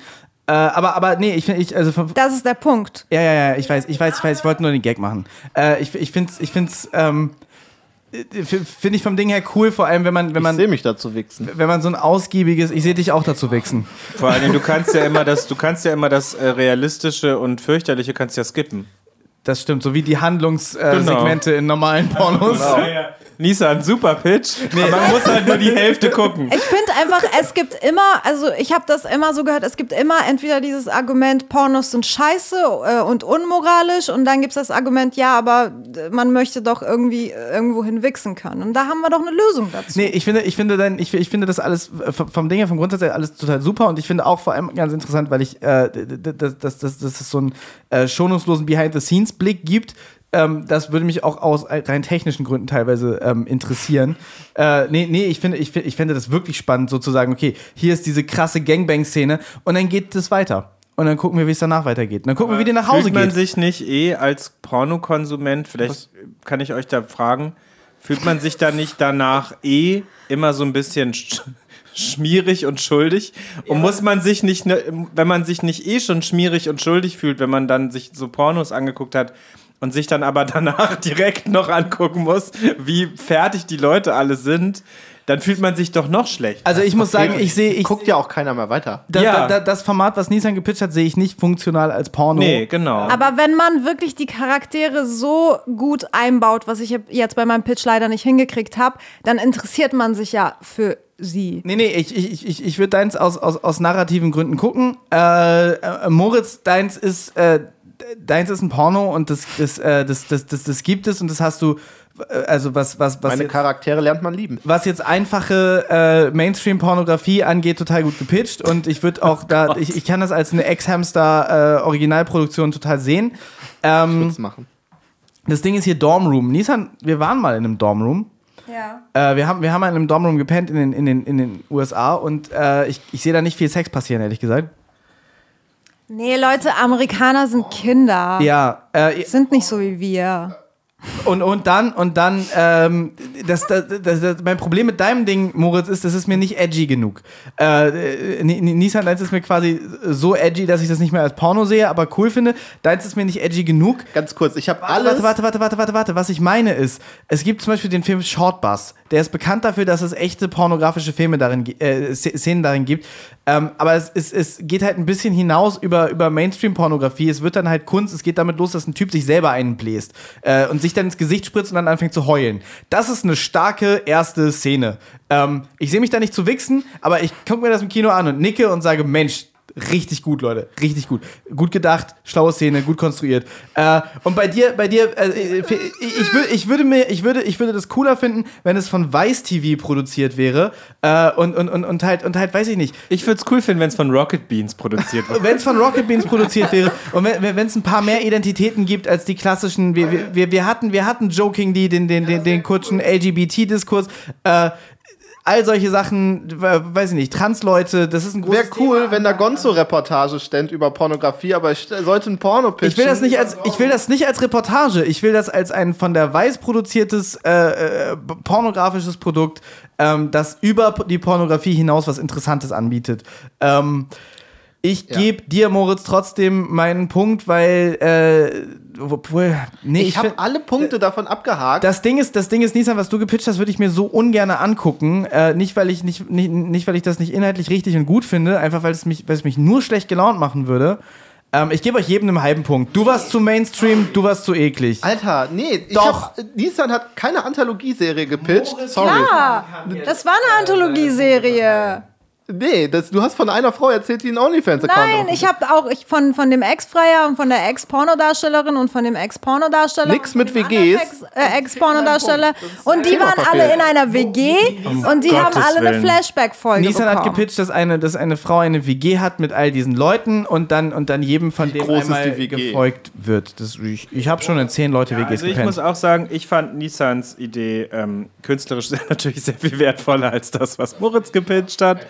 Äh, aber, aber nee, ich finde, ich, also Das ist der Punkt. ja, ja, ja, ich weiß, ich weiß, ich weiß, ich wollte nur den Gag machen. Äh, ich ich finde es, ich find's, ähm, äh, finde ich vom Ding her cool, vor allem wenn man, wenn Ich man, sehe mich dazu wichsen. wenn man so ein ausgiebiges, ich sehe dich auch dazu wichsen. Vor allem, du kannst ja immer das, du kannst ja immer das äh, Realistische und Fürchterliche kannst ja skippen. Das stimmt, so wie die Handlungssegmente äh, Genau. In normalen Pornos. Nissan, super Pitch. Aber man muss halt nur die Hälfte gucken. Ich finde einfach, es gibt immer, also ich habe das immer so gehört, es gibt immer entweder dieses Argument, Pornos sind scheiße äh, und unmoralisch und dann gibt es das Argument, ja, aber äh, man möchte doch irgendwie äh, irgendwo hinwichsen können. Und da haben wir doch eine Lösung dazu. Nee, ich finde, ich finde dann, ich, ich finde das alles vom Ding her, vom Grundsatz her alles total super und ich finde auch vor allem ganz interessant, weil ich, äh, dass, dass, dass, dass es so einen äh, schonungslosen Behind-the-Scenes-Blick gibt. Ähm, das würde mich auch aus rein technischen Gründen teilweise ähm, interessieren. Äh, nee, nee, ich finde, ich, ich finde das wirklich spannend, sozusagen, okay, hier ist diese krasse Gangbang-Szene und dann geht es weiter. Und dann gucken wir, wie es danach weitergeht. Und dann gucken wir, wie die nach Hause Fühlt man sich nicht eh als Pornokonsument, vielleicht kann ich euch da fragen, fühlt man sich da nicht danach eh immer so ein bisschen sch schmierig und schuldig? Und muss man sich nicht, ne, wenn man sich nicht eh schon schmierig und schuldig fühlt, wenn man dann sich so Pornos angeguckt hat und sich dann aber danach direkt noch angucken muss, wie fertig die Leute alle sind, dann fühlt man sich doch noch schlecht. Also ich muss sagen, ich sehe, ich, Guckt ja auch keiner mehr weiter. da, Ja. da, da, das Format, was Nissan gepitcht hat, sehe ich nicht funktional als Porno. nee, genau. Aber wenn man wirklich die Charaktere so gut einbaut, was ich jetzt bei meinem Pitch leider nicht hingekriegt habe, dann interessiert man sich ja für sie. Nee, nee, ich, ich, ich, ich würde deins aus, aus, aus narrativen Gründen gucken. Äh, äh, Moritz, deins ist, äh, deins ist ein Porno und das, das, äh, das, das, das, das gibt es und das hast du, äh, also was, was, was, Meine jetzt, Charaktere lernt man lieben. was jetzt einfache äh, Mainstream-Pornografie angeht, total gut gepitcht und ich würde auch da, ich, ich kann das als eine Ex-Hamster-Originalproduktion total sehen. Ähm, Schutz machen. das Ding ist hier Dorm Room. Nissan, wir waren mal in einem Dorm Room. Ja. Äh, wir, haben, wir haben mal in einem Dormroom gepennt in den, in den, in den USA und äh, ich, ich sehe da nicht viel Sex passieren, ehrlich gesagt. Nee, Leute, Amerikaner sind Kinder. Ja, äh, Sind nicht so wie wir. und, und dann, und dann, ähm, das, das, das, das, mein Problem mit deinem Ding, Moritz, ist, das ist mir nicht edgy genug. Äh, äh, Ni- Ni- Nissan, deins ist mir quasi so edgy, dass ich das nicht mehr als Porno sehe, aber cool finde. Deins ist mir nicht edgy genug. Ganz kurz, ich habe Warte, alles. warte, warte, warte, warte, warte. Was ich meine ist, es gibt zum Beispiel den Film Short Bus. Der ist bekannt dafür, dass es echte pornografische Filme darin, äh, Sz- Szenen darin gibt. Ähm, aber es, es, es geht halt ein bisschen hinaus über, über Mainstream-Pornografie. Es wird dann halt Kunst. Es geht damit los, dass ein Typ sich selber einbläst äh, und sich dann ins Gesicht spritzt und dann anfängt zu heulen. Das ist eine starke erste Szene. Ähm, ich sehe mich da nicht zu wichsen, aber ich gucke mir das im Kino an und nicke und sage, Mensch, Richtig gut, Leute. Richtig gut. Gut gedacht, schlaue Szene, gut konstruiert. Äh, und bei dir, bei dir, äh, ich, ich, wür- ich würde mir, ich würde, ich würde das cooler finden, wenn es von Vice TV produziert wäre. Äh, und, und, und, und halt, und halt, weiß ich nicht. Ich würde es cool finden, wenn es von Rocket Beans produziert wird. Wenn es von Rocket Beans produziert wäre und wenn es ein paar mehr Identitäten gibt als die klassischen, wir, wir- wir, wir hatten, wir hatten Jokingly, den, den, den, den kurzen LGBT-Diskurs, äh, all solche Sachen, äh, weiß ich nicht, Transleute, das ist ein großes Wäre cool, wenn da Gonzo-Reportage ständ über Pornografie, aber ich sollte ein Porno pitchen. Ich will das nicht als ich will das nicht als Reportage. Ich will das als ein von der Weiß produziertes äh, äh, pornografisches Produkt, ähm, das über die Pornografie hinaus was Interessantes anbietet. Ähm, ich Ja. gebe dir, Moritz, trotzdem meinen Punkt, weil äh, obwohl nee, Ich ich, habe alle Punkte davon abgehakt. das Ding ist, das Ding ist, Nissan, was du gepitcht hast, würde ich mir so ungern angucken. Äh, nicht, weil ich nicht, nicht, nicht, weil ich das nicht inhaltlich richtig und gut finde, einfach weil es mich, weil es mich nur schlecht gelaunt machen würde. Ähm, ich gebe euch jedem einen halben Punkt. Du warst zu Mainstream, du warst zu eklig. Alter, nee, ich Doch. Hab, Nissan hat keine Anthologieserie gepitcht. Sorry. Ja, das war eine Anthologieserie. Nee, das, du hast von einer Frau erzählt, die einen OnlyFans-Account Nein, ich habe auch ich von, von dem Ex-Freier und von der Ex-Pornodarstellerin und von dem Ex-Pornodarsteller. Nix mit WGs. Ex- äh, Ex-Pornodarsteller. und die waren alle in einer WG und die haben Gottes alle eine Willen. Flashback-Folge Nissan hat bekommen. gepitcht, dass eine, dass eine Frau eine WG hat mit all diesen Leuten und dann, und dann jedem von denen groß ist einmal die WG? gefolgt wird. Das, ich ich habe schon in zehn Leute WGs Also ich gepennt. muss auch sagen, ich fand Nissans Idee ähm, künstlerisch natürlich sehr viel wertvoller als das, was Moritz gepitcht hat.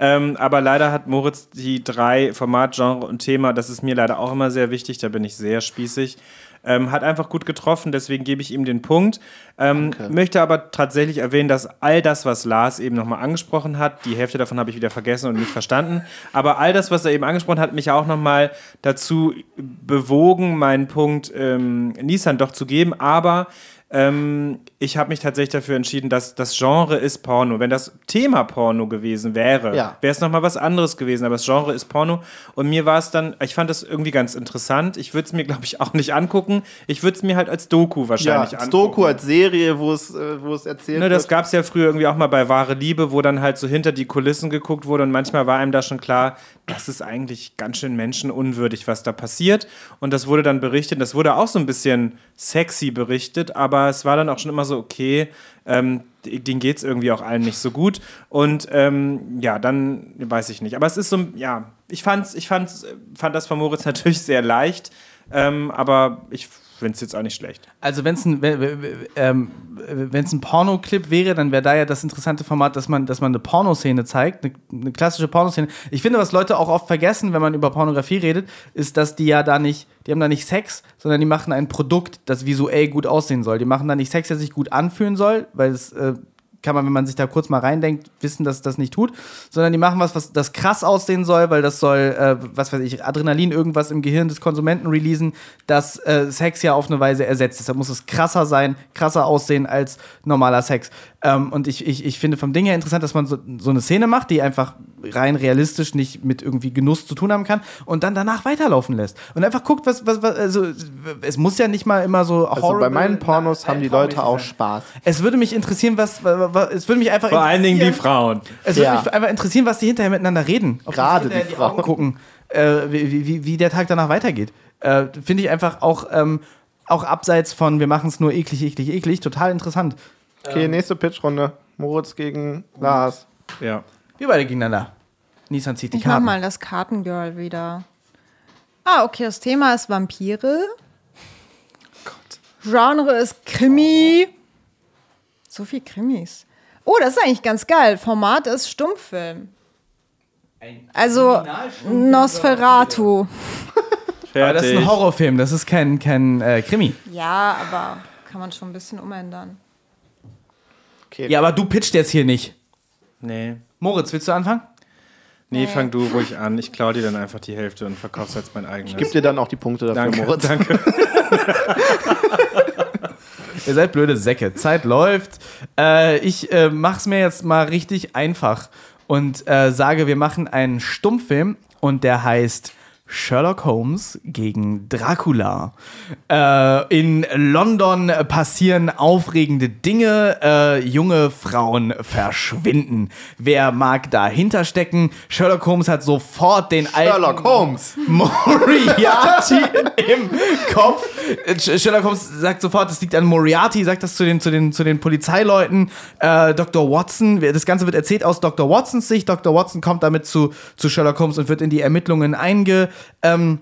Ähm, aber leider hat Moritz die drei Format, Genre und Thema, das ist mir leider auch immer sehr wichtig, da bin ich sehr spießig. Ähm, hat einfach gut getroffen, deswegen gebe ich ihm den Punkt. Ähm, möchte aber tatsächlich erwähnen, dass all das, was Lars eben nochmal angesprochen hat, die Hälfte davon habe ich wieder vergessen und nicht verstanden, aber all das, was er eben angesprochen hat, mich auch nochmal dazu bewogen, meinen Punkt ähm, Nissan doch zu geben. Aber ähm, ich habe mich tatsächlich dafür entschieden, dass das Genre ist Porno. Wenn das Thema Porno gewesen wäre, Ja. wäre es nochmal was anderes gewesen. Aber das Genre ist Porno. Und mir war es dann, ich fand das irgendwie ganz interessant. Ich würde es mir, glaube ich, auch nicht angucken. Ich würde es mir halt als Doku Ja, wahrscheinlich als angucken. Doku, als Serie, wo es, äh, erzählt Ne, das gab es ja früher irgendwie auch mal bei Wahre Liebe, wo dann halt so hinter die Kulissen geguckt wurde und manchmal war einem da schon klar, das ist eigentlich ganz schön menschenunwürdig, was da passiert. Und das wurde dann berichtet, das wurde auch so ein bisschen sexy berichtet, aber es war dann auch schon immer so, okay, ähm, denen geht es irgendwie auch allen nicht so gut. Und ähm, ja, dann weiß ich nicht. Aber es ist so, ja, ich fand's, ich fand's, fand das von Moritz natürlich sehr leicht, ähm, aber ich finde es jetzt auch nicht schlecht. Also wenn es ein, ähm, wenn's ein Pornoclip wäre, dann wäre da ja das interessante Format, dass man, dass man eine Pornoszene zeigt, eine, eine klassische Pornoszene. Ich finde, was Leute auch oft vergessen, wenn man über Pornografie redet, ist, dass die ja da nicht, die haben da nicht Sex, sondern die machen ein Produkt, das visuell gut aussehen soll. Die machen da nicht Sex, der sich gut anfühlen soll, weil es äh, kann man, wenn man sich da kurz mal reindenkt, wissen, dass das nicht tut, sondern die machen was, was das krass aussehen soll, weil das soll, äh, was weiß ich, Adrenalin irgendwas im Gehirn des Konsumenten releasen, das äh, Sex ja auf eine Weise ersetzt. Deshalb muss es krasser sein, krasser aussehen als normaler Sex. Ähm, und ich, ich, ich finde vom Ding her interessant, dass man so, so eine Szene macht, die einfach rein realistisch nicht mit irgendwie Genuss zu tun haben kann und dann danach weiterlaufen lässt. Und einfach guckt, was, was, was also es muss ja nicht mal immer so Also bei meinen Pornos haben die Leute auch sein. Spaß. Es würde mich interessieren, was, wa- wa- es würde mich einfach Vor allen Dingen die interessieren- Frauen. Es würde Ja. mich einfach interessieren, was die hinterher miteinander reden. Ob Gerade die Augen Frauen. gucken, äh, wie, wie, wie der Tag danach weitergeht. Äh, Finde ich einfach auch, ähm, auch abseits von wir machen es nur eklig, eklig, eklig, total interessant. Okay, nächste Pitchrunde. Moritz gegen Lars. Ja. Wir beide gegeneinander. Nissan zieht die Ich mach Karten. mal das Kartengirl wieder. Ah, okay, das Thema ist Vampire. Genre ist Krimi. So viel Krimis. Oh, das ist eigentlich ganz geil. Format ist Stummfilm. Also Nosferatu. Aber das ist ein. Horrorfilm, das ist kein, kein äh, Krimi. Ja, aber kann man schon ein bisschen umändern. Okay. Ja, aber du pitcht jetzt hier nicht. Nee. Moritz, willst du anfangen? Nee, fang du ruhig an. Ich klaue dir dann einfach die Hälfte und verkauf's als mein eigenes. Gib dir dann auch die Punkte dafür, danke, Moritz. danke. Ihr seid blöde Säcke. Zeit läuft. Äh, ich äh, mach's mir jetzt mal richtig einfach und äh, sage, wir machen einen Stummfilm und der heißt Sherlock Holmes gegen Dracula. Äh, in London passieren aufregende Dinge. Äh, junge Frauen verschwinden. Wer mag dahinter stecken? Sherlock Holmes hat sofort den alten Sherlock Holmes. Moriarty im Kopf. Sherlock Holmes sagt sofort, es liegt an Moriarty, sagt das zu den, zu den, zu den Polizeileuten. Äh, Dr. Watson, das Ganze wird erzählt aus Dr. Watsons Sicht. Dr. Watson kommt damit zu, zu Sherlock Holmes und wird in die Ermittlungen einge. Ähm,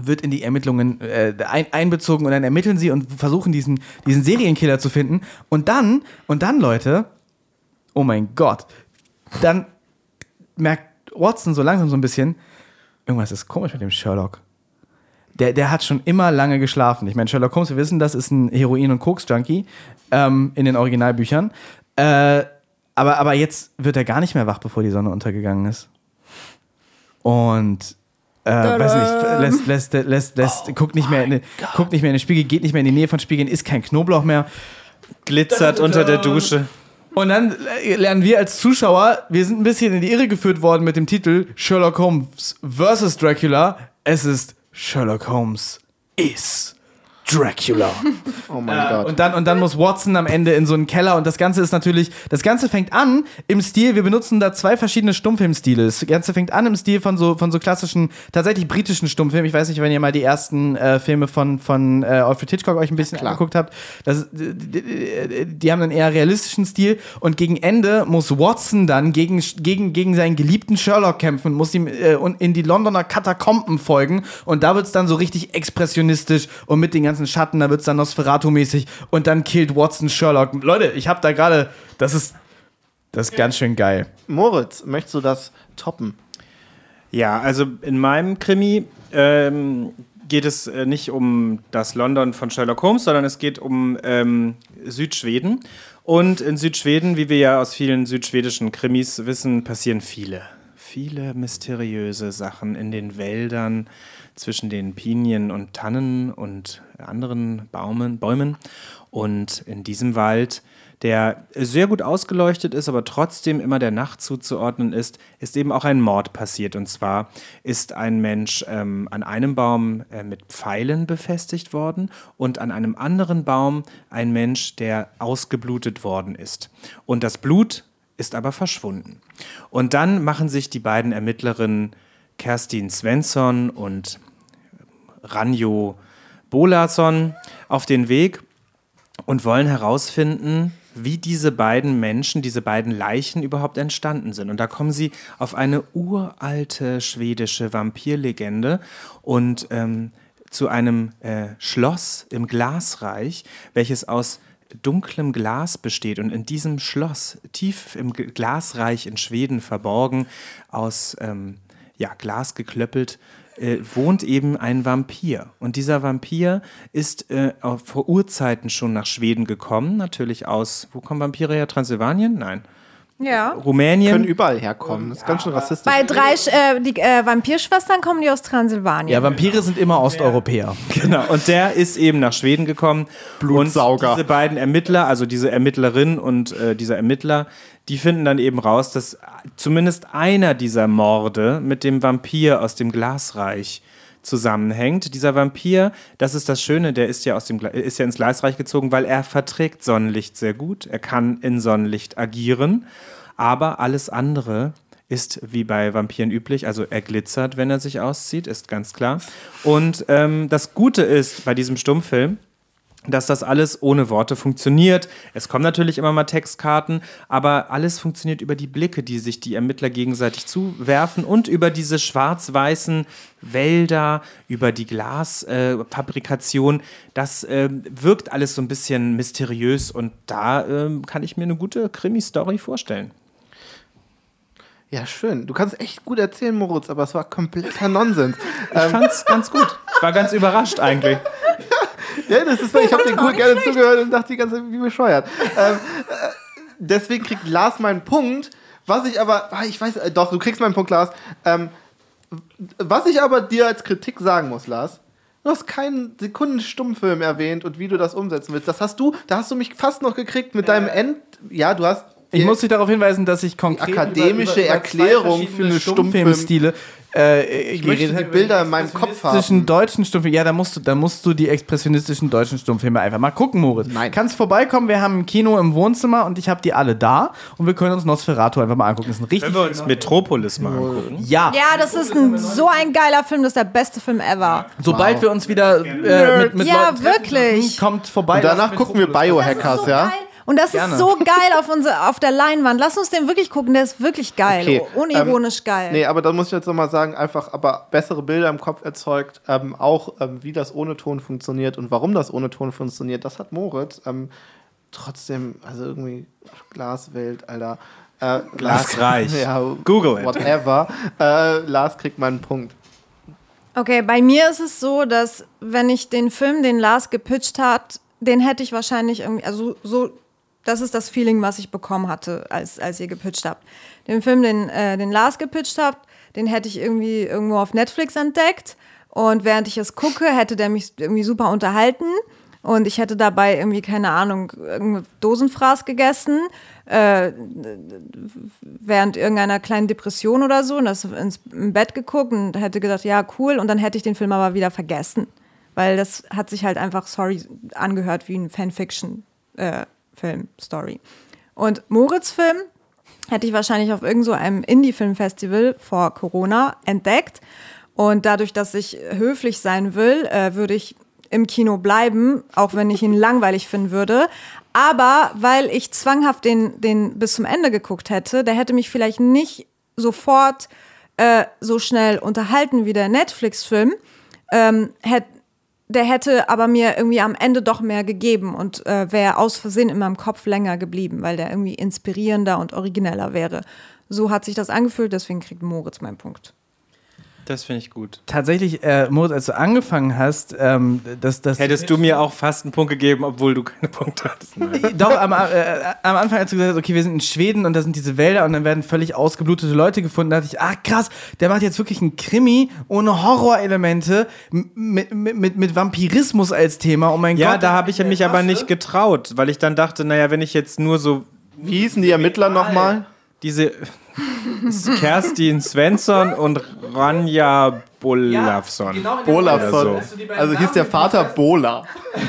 wird in die Ermittlungen äh, ein, einbezogen und dann ermitteln sie und versuchen diesen, diesen Serienkiller zu finden. Und dann, und dann, Leute, oh mein Gott, dann merkt Watson so langsam so ein bisschen, irgendwas ist komisch mit dem Sherlock. Der, der hat schon immer lange geschlafen. Ich meine, Sherlock Holmes, wir wissen, das ist ein Heroin- und Koks-Junkie ähm, in den Originalbüchern. Äh, aber, aber jetzt wird er gar nicht mehr wach, bevor die Sonne untergegangen ist. Und äh, weiß nicht, lässt, lässt, lässt, lässt, guckt, nicht mehr in, den- guckt nicht mehr in den Spiegel, geht nicht mehr in die Nähe von Spiegeln, isst kein Knoblauch mehr. Glitzert unter der Dusche. Und dann lernen wir als Zuschauer, wir sind ein bisschen in die Irre geführt worden mit dem Titel Sherlock Holmes vs. Dracula. Es ist Sherlock Holmes is Dracula. Oh mein Äh, Gott. und, dann, und dann muss Watson am Ende in so einen Keller und das Ganze ist natürlich, das Ganze fängt an im Stil, wir benutzen da zwei verschiedene Stummfilmstile. Das Ganze fängt an im Stil von so, von so klassischen, tatsächlich britischen Stummfilmen. Ich weiß nicht, wenn ihr mal die ersten äh, Filme von, von äh, Alfred Hitchcock euch ein bisschen klar. angeguckt habt. Das, die, die, die haben einen eher realistischen Stil und gegen Ende muss Watson dann gegen, gegen, gegen seinen geliebten Sherlock kämpfen, muss ihm äh, und in die Londoner Katakomben folgen und da wird es dann so richtig expressionistisch und mit den ganzen Schatten, da wird es dann Nosferatu-mäßig und dann killt Watson Sherlock. Leute, ich habe da gerade, das ist, das ist ganz schön geil. Moritz, möchtest du das toppen? Ja, also in meinem Krimi ähm, geht es äh, nicht um das London von Sherlock Holmes, sondern es geht um ähm, Südschweden. Und in Südschweden, wie wir ja aus vielen südschwedischen Krimis wissen, passieren viele, viele mysteriöse Sachen in den Wäldern zwischen den Pinien und Tannen und anderen Baumen, Bäumen. Und in diesem Wald der sehr gut ausgeleuchtet ist, aber trotzdem immer der Nacht zuzuordnen ist, ist eben auch ein Mord passiert. Und zwar ist ein Mensch ähm, an einem Baum äh, mit Pfeilen befestigt worden und an einem anderen Baum ein Mensch, der ausgeblutet worden ist. Und das Blut ist aber verschwunden. Und dann machen sich die beiden Ermittlerinnen Kerstin Svensson und Ranjo Bolason auf den Weg und wollen herausfinden, wie diese beiden Menschen, diese beiden Leichen überhaupt entstanden sind. Und da kommen sie auf eine uralte schwedische Vampirlegende und ähm, zu einem äh, Schloss im Glasreich, welches aus dunklem Glas besteht. Und in diesem Schloss, tief im Glasreich in Schweden verborgen, aus ähm, ja, Glas geklöppelt, äh, wohnt eben ein Vampir. Und dieser Vampir ist äh, vor Urzeiten schon nach Schweden gekommen, natürlich aus, wo kommen Vampire her? Transsilvanien? Nein. Ja. Rumänien. Können überall herkommen. Das ist ganz schön rassistisch. Bei drei, äh, die äh, Vampirschwestern kommen die aus Transsilvanien. Ja, Vampire sind immer Osteuropäer. Genau, und der ist eben nach Schweden gekommen. Blutsauger. Und diese beiden Ermittler, also diese Ermittlerin und äh, dieser Ermittler, die finden dann eben raus, dass zumindest einer dieser Morde mit dem Vampir aus dem Glasreich zusammenhängt. Dieser Vampir, das ist das Schöne, der ist ja, aus dem, ist ja ins Glasreich gezogen, weil er verträgt Sonnenlicht sehr gut. Er kann in Sonnenlicht agieren, aber alles andere ist wie bei Vampiren üblich, also er glitzert, wenn er sich auszieht, ist ganz klar. Und ähm, das Gute ist bei diesem Stummfilm, dass das alles ohne Worte funktioniert. Es kommen natürlich immer mal Textkarten, aber alles funktioniert über die Blicke, die sich die Ermittler gegenseitig zuwerfen und über diese schwarz-weißen Wälder, über die Glasfabrikation. Äh, das äh, wirkt alles so ein bisschen mysteriös und da äh, kann ich mir eine gute Krimi-Story vorstellen. Ja, schön. Du kannst echt gut erzählen, Moritz, aber es war kompletter Nonsens. Ich fand's ganz gut. Ich war ganz überrascht eigentlich. Ja, das ist, ich habe dir gut gerne zugehört und dachte die ganze Zeit, wie bescheuert. ähm, äh, deswegen kriegt Lars meinen Punkt. Was ich aber, ah, ich weiß, äh, doch, du kriegst meinen Punkt, Lars. Ähm, was ich aber dir als Kritik sagen muss, Lars, du hast keinen Sekunden Stummfilm erwähnt und wie du das umsetzen willst. Das hast du, da hast du mich fast noch gekriegt mit deinem End. Ja, du hast. Ich muss dich darauf hinweisen, dass ich konkret akademische Erklärung zwei für eine verschiedene Stummfilm- Stummfilmstile äh, ich möchte die Bilder in meinem Kopf expressionistischen haben. deutschen Stummfilme. Ja, da musst du, da musst du die expressionistischen deutschen Stummfilme einfach mal gucken, Moritz. Nein. Kannst vorbeikommen. Wir haben ein Kino im Wohnzimmer und ich habe die alle da und wir können uns Nosferatu einfach mal angucken. Das ist ein richtig Wenn wir uns Metropolis mal angucken. ja. Ja, das ist ein, so ein geiler Film, das ist der beste Film ever. Sobald wir uns wieder äh, mit, mit Ja, Leuten treffen wirklich. kommt vorbei. Und danach gucken wir Biohackers, so ja? geil. Und das Gerne. ist so geil auf, unser, auf der Leinwand. Lass uns den wirklich gucken, der ist wirklich geil. Okay, Unironisch geil. Nee, aber da muss ich jetzt nochmal sagen, einfach aber bessere Bilder im Kopf erzeugt, ähm, auch ähm, wie das ohne Ton funktioniert und warum das ohne Ton funktioniert, das hat Moritz. Ähm, trotzdem, also irgendwie Glaswelt, Alter. Äh, Glasreich. ja, Google it. Whatever. Äh, Lars kriegt meinen Punkt. Okay, bei mir ist es so, dass wenn ich den Film, den Lars gepitcht hat, den hätte ich wahrscheinlich irgendwie, also so, das ist das Feeling, was ich bekommen hatte, als, als ihr gepitcht habt. Den Film, den, äh, den Lars gepitcht habt, den hätte ich irgendwie irgendwo auf Netflix entdeckt und während ich es gucke, hätte der mich irgendwie super unterhalten und ich hätte dabei irgendwie, keine Ahnung, irgendeine Dosenfraß gegessen, äh, während irgendeiner kleinen Depression oder so und das ins Bett geguckt und hätte gedacht, ja, cool, und dann hätte ich den Film aber wieder vergessen. weil das hat sich halt einfach, sorry, angehört wie ein Fanfiction-Film-Story. Und Moritz Film hätte ich wahrscheinlich auf irgend so einem Indie-Film-Festival vor Corona entdeckt. Und dadurch, dass ich höflich sein will, äh, würde ich im Kino bleiben, auch wenn ich ihn langweilig finden würde. Aber weil ich zwanghaft den, den bis zum Ende geguckt hätte, der hätte mich vielleicht nicht sofort äh, so schnell unterhalten wie der Netflix-Film. Ähm, hätt, der hätte aber mir irgendwie am Ende doch mehr gegeben und äh, wäre aus Versehen in meinem Kopf länger geblieben, weil der irgendwie inspirierender und origineller wäre. So hat sich das angefühlt, deswegen kriegt Moritz meinen Punkt. Das finde ich gut. Tatsächlich, äh, Moritz, als du angefangen hast, ähm, dass das. Hättest du mir auch fast einen Punkt gegeben, obwohl du keine Punkte hattest. Nein. Doch, am, äh, am Anfang, als du gesagt hast, okay, wir sind in Schweden und da sind diese Wälder und dann werden völlig ausgeblutete Leute gefunden, da dachte ich, ah krass, der macht jetzt wirklich einen Krimi ohne Horrorelemente mit, mit, mit, mit Vampirismus als Thema. Oh mein Ja, Gott. da habe ich mich aber nicht getraut, weil ich dann dachte, naja, wenn ich jetzt nur so Wie hießen die Ermittler nochmal? diese Kerstin Svensson und Ranja Bolafsson. genau Olafsson. Oder Also hieß der Vater Bola.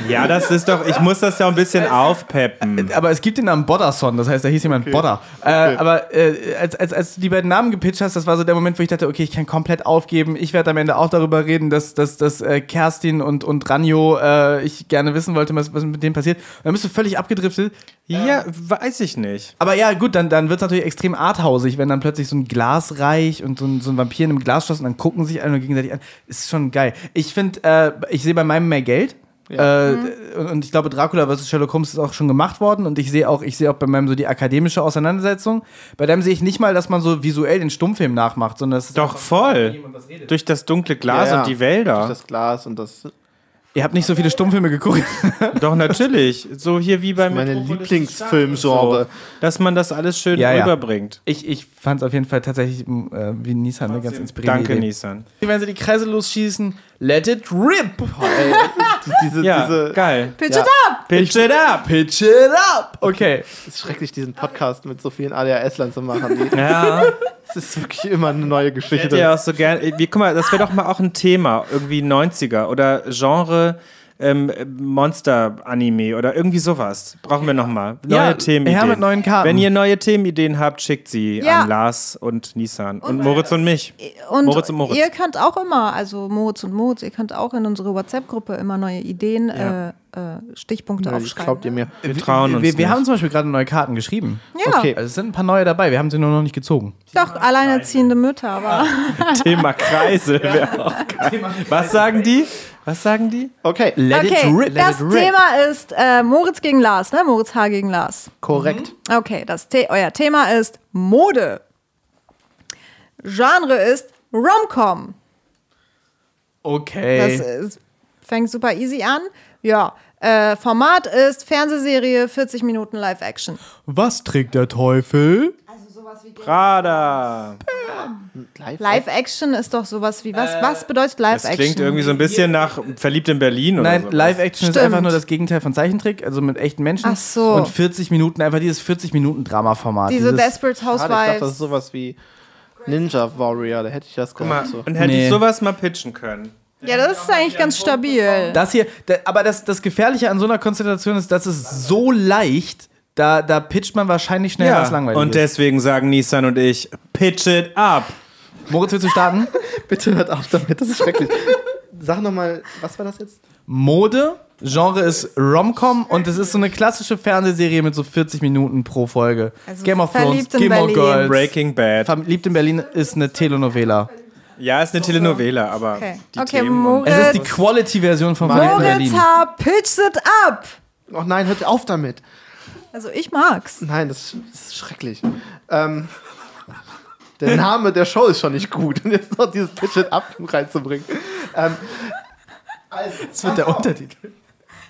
Ja, das ist doch, ich muss das ja ein bisschen aufpeppen. Aber es gibt den Namen Bodderson, das heißt, da hieß jemand Bodder. Äh, Aber äh, als, als, als du die beiden Namen gepitcht hast, das war so der Moment, wo ich dachte, okay, ich kann komplett aufgeben. Ich werde am Ende auch darüber reden, dass, dass, dass äh, Kerstin und, und Ranjo, äh, ich gerne wissen wollte, was, was mit denen passiert. Und dann bist du völlig abgedriftet. Ja, weiß ich nicht. Aber ja, gut, dann, dann wird es natürlich extrem arthausig, wenn dann plötzlich so ein Glasreich und so ein, so ein Vampir in einem Glasschloss und dann gucken sich alle nur gegenseitig an. Ist schon geil. Ich finde, äh, ich sehe bei meinem mehr Geld. Äh, und, und ich glaube, Dracula vs. Sherlock Holmes ist auch schon gemacht worden. Und ich sehe auch, ich sehe auch bei meinem so die akademische Auseinandersetzung. Bei dem sehe ich nicht mal, dass man so visuell den Stummfilm nachmacht, sondern es ist Doch voll. jemand was redet. Durch das dunkle Glas Ja, ja. und die Wälder. Durch das Glas und das. Ihr habt nicht so viele Stummfilme geguckt. Doch, natürlich. So hier wie bei Meine Lieblingsfilmgenre. So, dass man das alles schön Ja, ja. rüberbringt. Ich, ich fand es auf jeden Fall tatsächlich äh, wie Nissan eine ganz inspirierende Danke, Idee. Nissan. Wenn sie die Kreise losschießen, let it rip! Ey, diese, Ja, diese, geil. Pitch Ja. it up! Pitch it up! Pitch it up! Okay. Es ist schrecklich, diesen Podcast mit so vielen ADHS-Lern zu machen. Die- Ja, Es ist wirklich immer eine neue ich Geschichte. hätte ja auch so gern. Wie, guck mal, das wäre doch mal auch ein Thema. Irgendwie 90er oder Genre. Ähm, Monster-Anime oder irgendwie sowas. Brauchen wir nochmal. Neue Ja, Themenideen. her mit neuen Karten. Wenn ihr neue Themenideen habt, schickt sie Ja. an Lars und Nissan und, Moritz und mich. Und Moritz und Moritz. ihr könnt auch immer, also Moritz und Moritz, ihr könnt auch in unsere WhatsApp-Gruppe immer neue Ideen, Ja. äh, äh, Stichpunkte Nee, aufschreiben. Glaubt ihr mir? Wir trauen uns wir, wir haben zum Beispiel gerade neue Karten geschrieben. Ja, Okay. Also es sind ein paar neue dabei, wir haben sie nur noch nicht gezogen. doch, alleinerziehende Mütter, aber Thema Kreisel wäre auch geil. Was sagen die? Was sagen die? Okay, Let okay, das Thema ist äh, Moritz gegen Lars, ne? Moritz H. gegen Lars. korrekt. Okay, das The euer Thema ist Mode. Genre ist Rom-Com. Okay. Das ist, fängt super easy an. Ja, äh, Format ist Fernsehserie, 40 Minuten Live-Action. Was trägt der Teufel? Prada. Live. Live-Action ist doch sowas wie, was, was bedeutet Das Live-Action? klingt irgendwie so ein bisschen nach Verliebt in Berlin oder Nein. Live-Action ist einfach nur das Gegenteil von Zeichentrick, also mit echten Menschen. Ach so. Und 40 Minuten, einfach dieses 40-Minuten-Drama-Format. Diese dieses, Desperate Schade, ich dachte, das ist Housewives. sowas wie Ninja Warrior, da hätte ich das gehabt. So. und hätte Nee. ich sowas mal pitchen können. Ja, das ist eigentlich ganz stabil. Das hier, da, aber das, das Gefährliche an so einer Konstellation ist, das ist so leicht, da, da pitcht man wahrscheinlich schneller als langweilig und deswegen sagen Nissan und ich, pitch it up. Moritz, willst du starten? Bitte hört auf damit, das ist schrecklich. Sag nochmal, was war das jetzt? Mode, Genre ist Rom-Com und es ist so eine klassische Fernsehserie mit so 40 Minuten pro Folge. Also Game of Thrones, Gilmore Berlin. Girls. Breaking Bad. Verliebt in Berlin ist eine Telenovela. Ja, ist eine Telenovela, aber Okay, die okay Themen Moritz, Es ist die Quality-Version von Verliebt in Moritz Berlin. H. Pitch it up. Oh nein, hört auf damit. Also ich mag's. Nein, das, das ist schrecklich. Ähm, der Name der Show ist schon nicht gut. Und jetzt noch dieses Pitch It Up reinzubringen. Ähm, also, Das wird der Untertitel.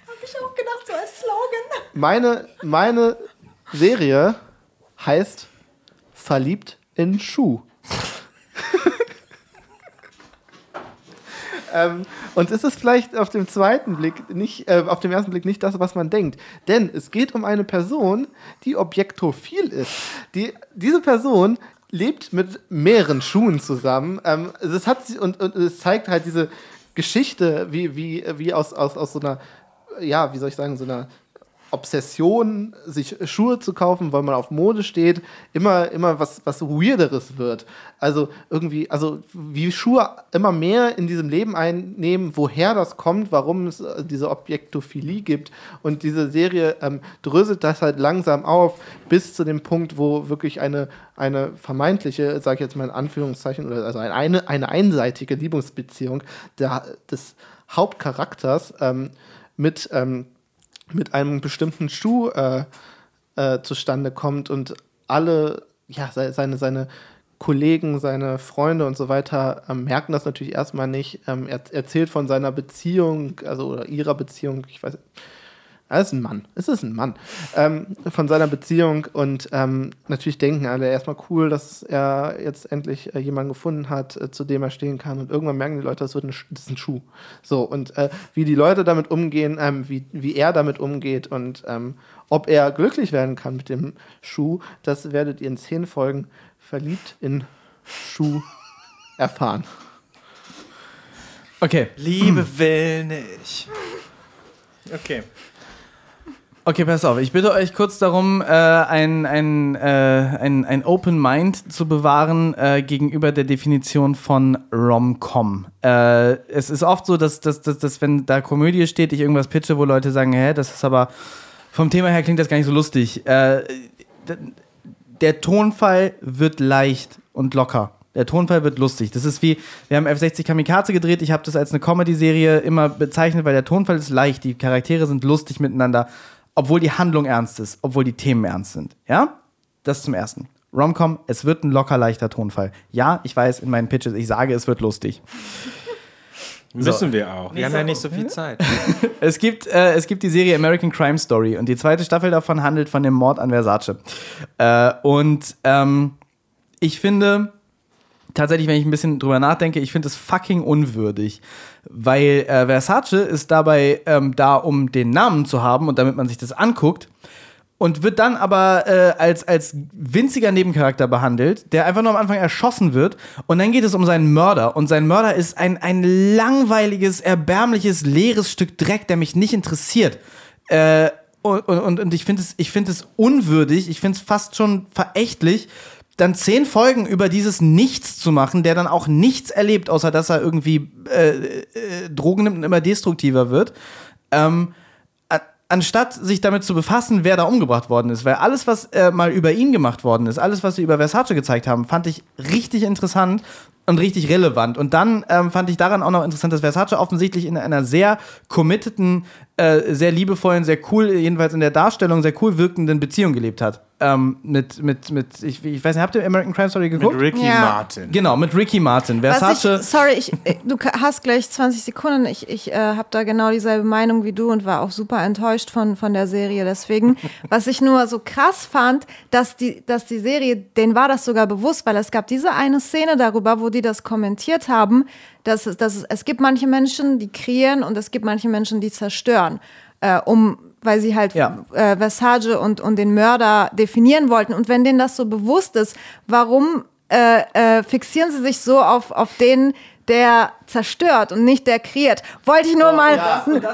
Hab ich auch gedacht, so als Slogan. meine, meine Serie heißt Verliebt in Schuh. Ähm, und es ist vielleicht auf dem zweiten Blick nicht, äh, auf dem ersten Blick nicht das, was man denkt. Denn es geht um eine Person, die objektophil ist. Die, diese Person lebt mit mehreren Schuhen zusammen. Ähm, es hat und, und es zeigt halt diese Geschichte, wie, wie, wie aus, aus, aus so einer, ja, wie soll ich sagen, so einer Obsession, sich Schuhe zu kaufen, weil man auf Mode steht, immer, immer was, was Weirderes wird. Also irgendwie, also wie Schuhe immer mehr in diesem Leben einnehmen, woher das kommt, warum es äh, diese Objektophilie gibt. Und diese Serie ähm, dröselt das halt langsam auf, bis zu dem Punkt, wo wirklich eine, eine vermeintliche, sage ich jetzt mal in Anführungszeichen, oder also eine, eine einseitige Liebesbeziehung der, des Hauptcharakters ähm, mit ähm, mit einem bestimmten Schuh äh, äh, zustande kommt und alle, ja, seine, seine Kollegen, seine Freunde und so weiter ähm, merken das natürlich erstmal nicht. Ähm, er erzählt von seiner Beziehung, also oder ihrer Beziehung, ich weiß nicht er ist ein Mann. Es ist ein Mann. Ähm, von seiner Beziehung und ähm, natürlich denken alle erstmal cool, dass er jetzt endlich äh, jemanden gefunden hat, äh, zu dem er stehen kann. Und irgendwann merken die Leute, das, wird ein, das ist ein Schuh. So, und äh, wie die Leute damit umgehen, ähm, wie, wie er damit umgeht und ähm, ob er glücklich werden kann mit dem Schuh, das werdet ihr in zehn Folgen verliebt in Schuh erfahren. Okay. Liebe will nicht. Okay. Okay, pass auf. Ich bitte euch kurz darum, äh, ein, ein, äh, ein, ein Open Mind zu bewahren äh, gegenüber der Definition von Rom-Com. Äh, es ist oft so, dass, dass, dass, dass, wenn da Komödie steht, ich irgendwas pitche, wo Leute sagen, hä, das ist aber vom Thema her klingt das gar nicht so lustig. Äh, der Tonfall wird leicht und locker. Der Tonfall wird lustig. Das ist wie, wir haben F60 Kamikaze gedreht. Ich habe das als eine Comedy-Serie immer bezeichnet, weil der Tonfall ist leicht. Die Charaktere sind lustig miteinander obwohl die Handlung ernst ist, obwohl die Themen ernst sind. Ja? Das zum Ersten. Romcom, es wird ein locker leichter Tonfall. Ja, ich weiß in meinen Pitches, ich sage, es wird lustig. Müssen wir auch. Wir haben ja nicht so viel Zeit. es, gibt, äh, es gibt die Serie American Crime Story und die zweite Staffel davon handelt von dem Mord an Versace. Äh, und ähm, ich finde, tatsächlich, wenn ich ein bisschen drüber nachdenke, ich finde es fucking unwürdig. Weil äh, Versace ist dabei ähm, da, um den Namen zu haben und damit man sich das anguckt. Und wird dann aber äh, als, als winziger Nebencharakter behandelt, der einfach nur am Anfang erschossen wird. Und dann geht es um seinen Mörder. Und sein Mörder ist ein, ein langweiliges, erbärmliches, leeres Stück Dreck, der mich nicht interessiert. Äh, und, und, und ich finde es, find es unwürdig, ich finde es fast schon verächtlich, dann zehn Folgen über dieses Nichts zu machen, der dann auch nichts erlebt, außer dass er irgendwie äh, äh, Drogen nimmt und immer destruktiver wird, ähm, anstatt sich damit zu befassen, wer da umgebracht worden ist. Weil alles, was äh, mal über ihn gemacht worden ist, alles, was sie über Versace gezeigt haben, fand ich richtig interessant und richtig relevant. Und dann ähm, fand ich daran auch noch interessant, dass Versace offensichtlich in einer sehr committeden, äh, sehr liebevollen, sehr cool, jedenfalls in der Darstellung, sehr cool wirkenden Beziehung gelebt hat ähm, mit, mit, mit ich, ich weiß nicht, habt ihr American Crime Story geguckt? Mit Ricky Ja. Martin. Genau, mit Ricky Martin. Versace. Was ich, sorry, ich, äh, du hast gleich 20 Sekunden. Ich, ich äh, habe da genau dieselbe Meinung wie du und war auch super enttäuscht von, von der Serie. Deswegen, was ich nur so krass fand, dass die, dass die Serie, denen war das sogar bewusst, weil es gab diese eine Szene darüber, wo die das kommentiert haben, dass, es- dass es, gibt manche Menschen, die kreieren und es gibt manche Menschen, die zerstören. Äh, um weil sie halt Ja. äh, Versace und, und den Mörder definieren wollten. Und wenn denen das so bewusst ist, warum äh, äh, fixieren sie sich so auf, auf den, der zerstört und nicht der kreiert? Wollte ich nur mal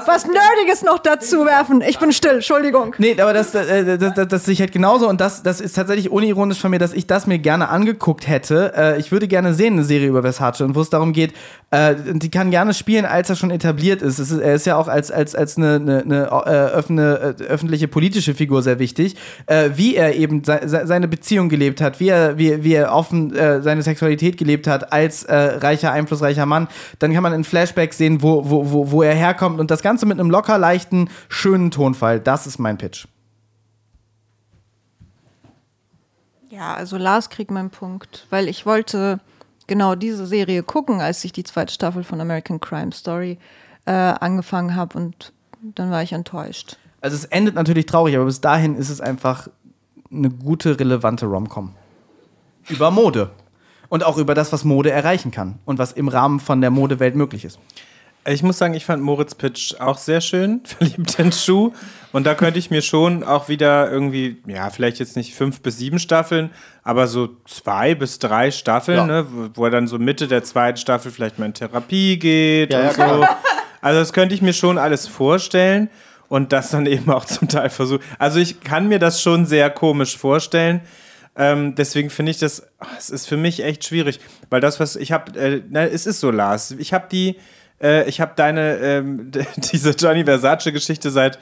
was Nerdiges noch dazu werfen. Ich bin still, Entschuldigung. Nee, aber das, äh, das, das, das sehe ich halt genauso und das, das ist tatsächlich unironisch von mir, dass ich das mir gerne angeguckt hätte. Äh, ich würde gerne sehen, eine Serie über Versace und wo es darum geht, äh, die kann gerne spielen, als er schon etabliert ist. Ist er ist ja auch als, als, als eine, eine, eine äh, öffne, äh, öffentliche politische Figur sehr wichtig, äh, wie er eben se se seine Beziehung gelebt hat, wie er, wie, wie er offen äh, seine Sexualität gelebt hat als äh, reicher, einflussreicher Mann. Dann kann man in Flashbacks sehen, wo, wo, wo, wo er herkommt und das Ganze mit einem locker leichten, schönen Tonfall. Das ist mein Pitch. Ja, also Lars kriegt meinen Punkt, weil ich wollte genau diese Serie gucken, als ich die zweite Staffel von American Crime Story äh, angefangen habe und dann war ich enttäuscht. Also es endet natürlich traurig, aber bis dahin ist es einfach eine gute, relevante Romcom. Über Mode. Und auch über das, was Mode erreichen kann. Und was im Rahmen von der Modewelt möglich ist. Ich muss sagen, ich fand Moritz Pitch auch sehr schön, verliebt in Schuh. Und da könnte ich mir schon auch wieder irgendwie, ja, vielleicht jetzt nicht fünf bis sieben Staffeln, aber so zwei bis drei Staffeln, Ja. ne, wo, wo er dann so Mitte der zweiten Staffel vielleicht mal in Therapie geht Ja, und ja, so. Also das könnte ich mir schon alles vorstellen und das dann eben auch zum Teil versuchen. Also ich kann mir das schon sehr komisch vorstellen. Ähm, deswegen finde ich das, ach, es ist für mich echt schwierig, weil das, was ich habe, äh, na, es ist so, Lars. Ich habe die, äh, ich habe deine, ähm, diese Johnny Versace-Geschichte seit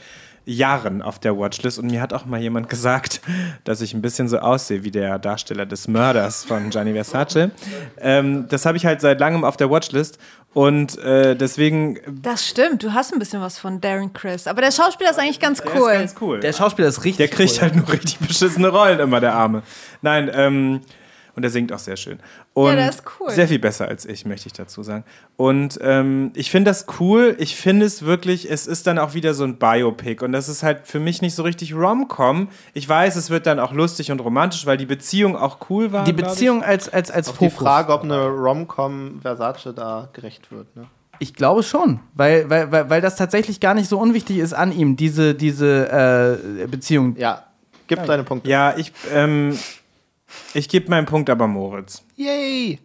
Jahren auf der Watchlist und mir hat auch mal jemand gesagt, dass ich ein bisschen so aussehe wie der Darsteller des Mörders von Gianni Versace. Ähm, das habe ich halt seit langem auf der Watchlist und äh, deswegen Das stimmt, du hast ein bisschen was von Darren Chris. Aber der Schauspieler ist eigentlich ganz der cool. ist ganz cool. Der Schauspieler ist richtig Der kriegt cool. halt nur richtig beschissene Rollen immer, der Arme. Nein, ähm, und er singt auch sehr schön. Und der ist cool. Sehr viel besser als ich, möchte ich dazu sagen. Und ähm, ich finde das cool. Ich finde es wirklich, es ist dann auch wieder so ein Biopic. Und das ist halt für mich nicht so richtig Rom-Com. Ich weiß, es wird dann auch lustig und romantisch, weil die Beziehung auch cool war. Die. Beziehung als, als, als Auf die Fokus. Frage, ob eine Rom-Com Versace da gerecht wird. Ne? Ich glaube schon, weil, weil, weil, weil das tatsächlich gar nicht so unwichtig ist an ihm, diese, diese äh, Beziehung. Ja, gib deine Punkte. Ja, ich, ähm, ich gebe meinen Punkt aber Moritz. Yay!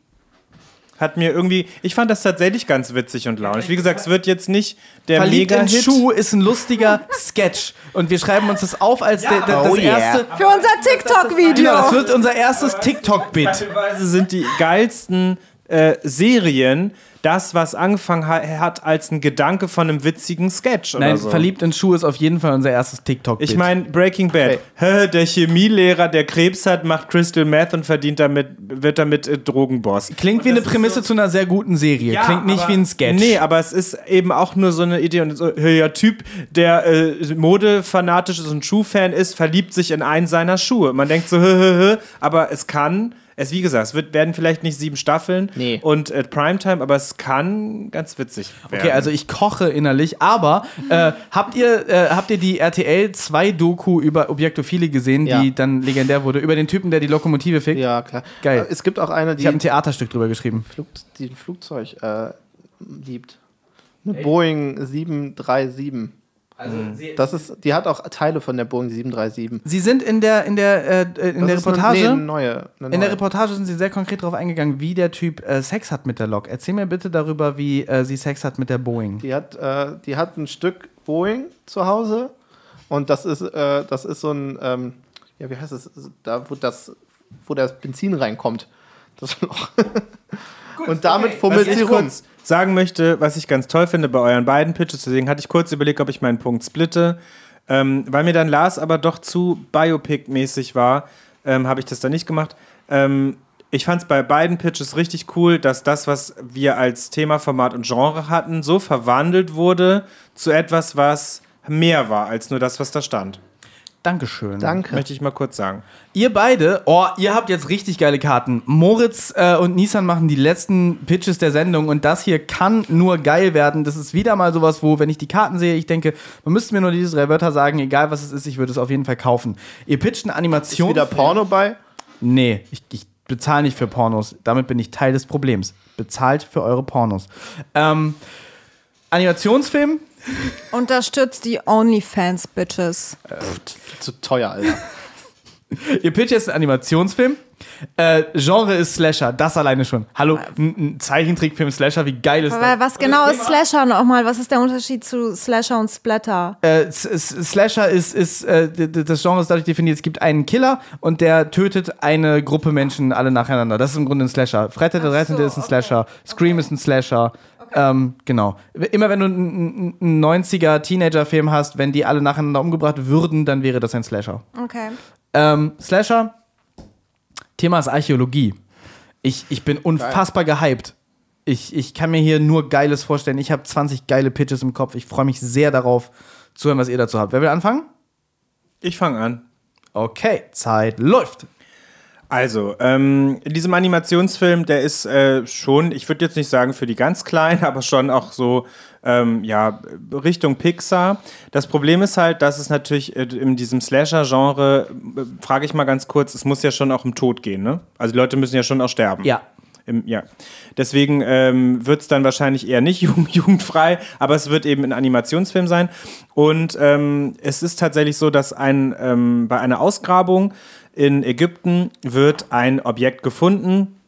Hat mir irgendwie, ich fand das tatsächlich ganz witzig und launisch. Wie gesagt, es wird jetzt nicht der Verliebt in Mega-Hit. Schuh ist ein lustiger Sketch. Und wir schreiben uns das auf als der, der, das Oh yeah. erste. Für unser TikTok-Video. Genau, das wird unser erstes TikTok-Bit. Teilweise sind die geilsten äh, Serien das, was angefangen ha hat als ein Gedanke von einem witzigen Sketch Nein, so. verliebt in Schuh ist auf jeden Fall unser erstes TikTok-Bit. Ich meine, Breaking Bad. Hä, der Chemielehrer, der Krebs hat, macht Crystal Meth und verdient damit, wird damit äh, Drogenboss. Klingt wie eine Prämisse zu einer sehr guten Serie. Klingt nicht aber- wie ein Sketch. Nee, aber es ist eben auch nur so eine Idee. Und so, ja, Typ, der äh, modefanatisch ist und Schuhfan ist, verliebt sich in einen seiner Schuhe. Man denkt so, hö, hö, hö, aber es kann. Es, wie gesagt, es wird, werden vielleicht nicht sieben Staffeln Nee. und äh, Primetime, aber es kann ganz witzig werden. Okay, also ich koche innerlich, aber äh, habt ihr äh, habt ihr die RTL 2 Doku über Objektophile gesehen, Ja. die dann legendär wurde über den Typen, der die Lokomotive fickt? Ja, klar. Geil. Äh, Es gibt auch eine, Ich habe die ein Theaterstück drüber geschrieben. Flug, die ein Flugzeug äh, liebt. Eine Boeing 737. Das ist, die hat auch Teile von der Boeing 737. Sie sind in der in der äh, in Das der ist eine- Reportage nee, eine neue, eine in neue. der Reportage sind sie sehr konkret darauf eingegangen, wie der Typ äh, Sex hat mit der Lok. Erzähl mir bitte darüber, wie äh, sie Sex hat mit der Boeing. Die hat, äh, die hat ein Stück Boeing zu Hause und das ist, äh, das ist so ein, ähm, ja, wie heißt es, da wo das, wo das Benzin reinkommt. Das Loch. und damit Was fummelt sie rum. kurz sagen möchte, was ich ganz toll finde bei euren beiden Pitches, deswegen hatte ich kurz überlegt, ob ich meinen Punkt splitte. Ähm, weil mir dann Lars aber doch zu Biopic-mäßig war, ähm, habe ich das dann nicht gemacht. Ähm, ich fand es bei beiden Pitches richtig cool, dass das, was wir als Thema, Format und Genre hatten, so verwandelt wurde zu etwas, was mehr war als nur das, was da stand. Dankeschön. Danke. Möchte ich mal kurz sagen. Ihr beide, oh, ihr habt jetzt richtig geile Karten. Moritz äh, und Nissan machen die letzten Pitches der Sendung und das hier kann nur geil werden. Das ist wieder mal sowas, wo, wenn ich die Karten sehe, ich denke, man müsste mir nur diese drei Wörter sagen, egal was es ist, ich würde es auf jeden Fall kaufen. Ihr pitcht eine Ist Animation. wieder Porno bei? Nee, ich, ich bezahle nicht für Pornos. Damit bin ich Teil des Problems. Bezahlt für eure Pornos. Ähm, Animationsfilm, Unterstützt die OnlyFans-Bitches. Zu teuer, Alter. Ihr pitcht jetzt einen Animationsfilm. Äh, Genre ist Slasher, das alleine schon. Hallo, ein, ein Zeichentrickfilm Slasher, wie geil ist Aber das? was genau ist Slasher nochmal? Was ist der Unterschied zu Slasher und Splatter? Äh, S- S- Slasher ist, ist äh, das Genre ist dadurch definiert, es gibt einen Killer und der tötet eine Gruppe Menschen alle nacheinander. Das ist im Grunde ein Slasher. Freitag der 13. ist ein Slasher, Scream ist ein Slasher. Ähm, genau. Immer wenn du einen einen 90er Teenager-Film hast, wenn die alle nacheinander umgebracht würden, dann wäre das ein Slasher. Okay. Ähm, Slasher, Thema ist Archäologie. Ich, ich bin unfassbar gehypt. Ich, ich kann mir hier nur Geiles vorstellen. Ich habe 20 geile Pitches im Kopf. Ich freue mich sehr darauf, zu hören, was ihr dazu habt. Wer will anfangen? Ich fange an. Okay, Zeit läuft. Also, ähm, in diesem Animationsfilm, der ist äh, schon, ich würde jetzt nicht sagen für die ganz Kleinen, aber schon auch so, ähm, ja, Richtung Pixar. Das Problem ist halt, dass es natürlich äh, in diesem Slasher-Genre, äh, frage ich mal ganz kurz, es muss ja schon auch um Tod gehen, ne? Also die Leute müssen ja schon auch sterben. Ja. im, ja. Deswegen ähm, wird es dann wahrscheinlich eher nicht jugend, jugendfrei, aber es wird eben ein Animationsfilm sein. Und ähm, es ist tatsächlich so, dass ein, ähm, bei einer Ausgrabung in Ägypten wird ein Objekt gefunden,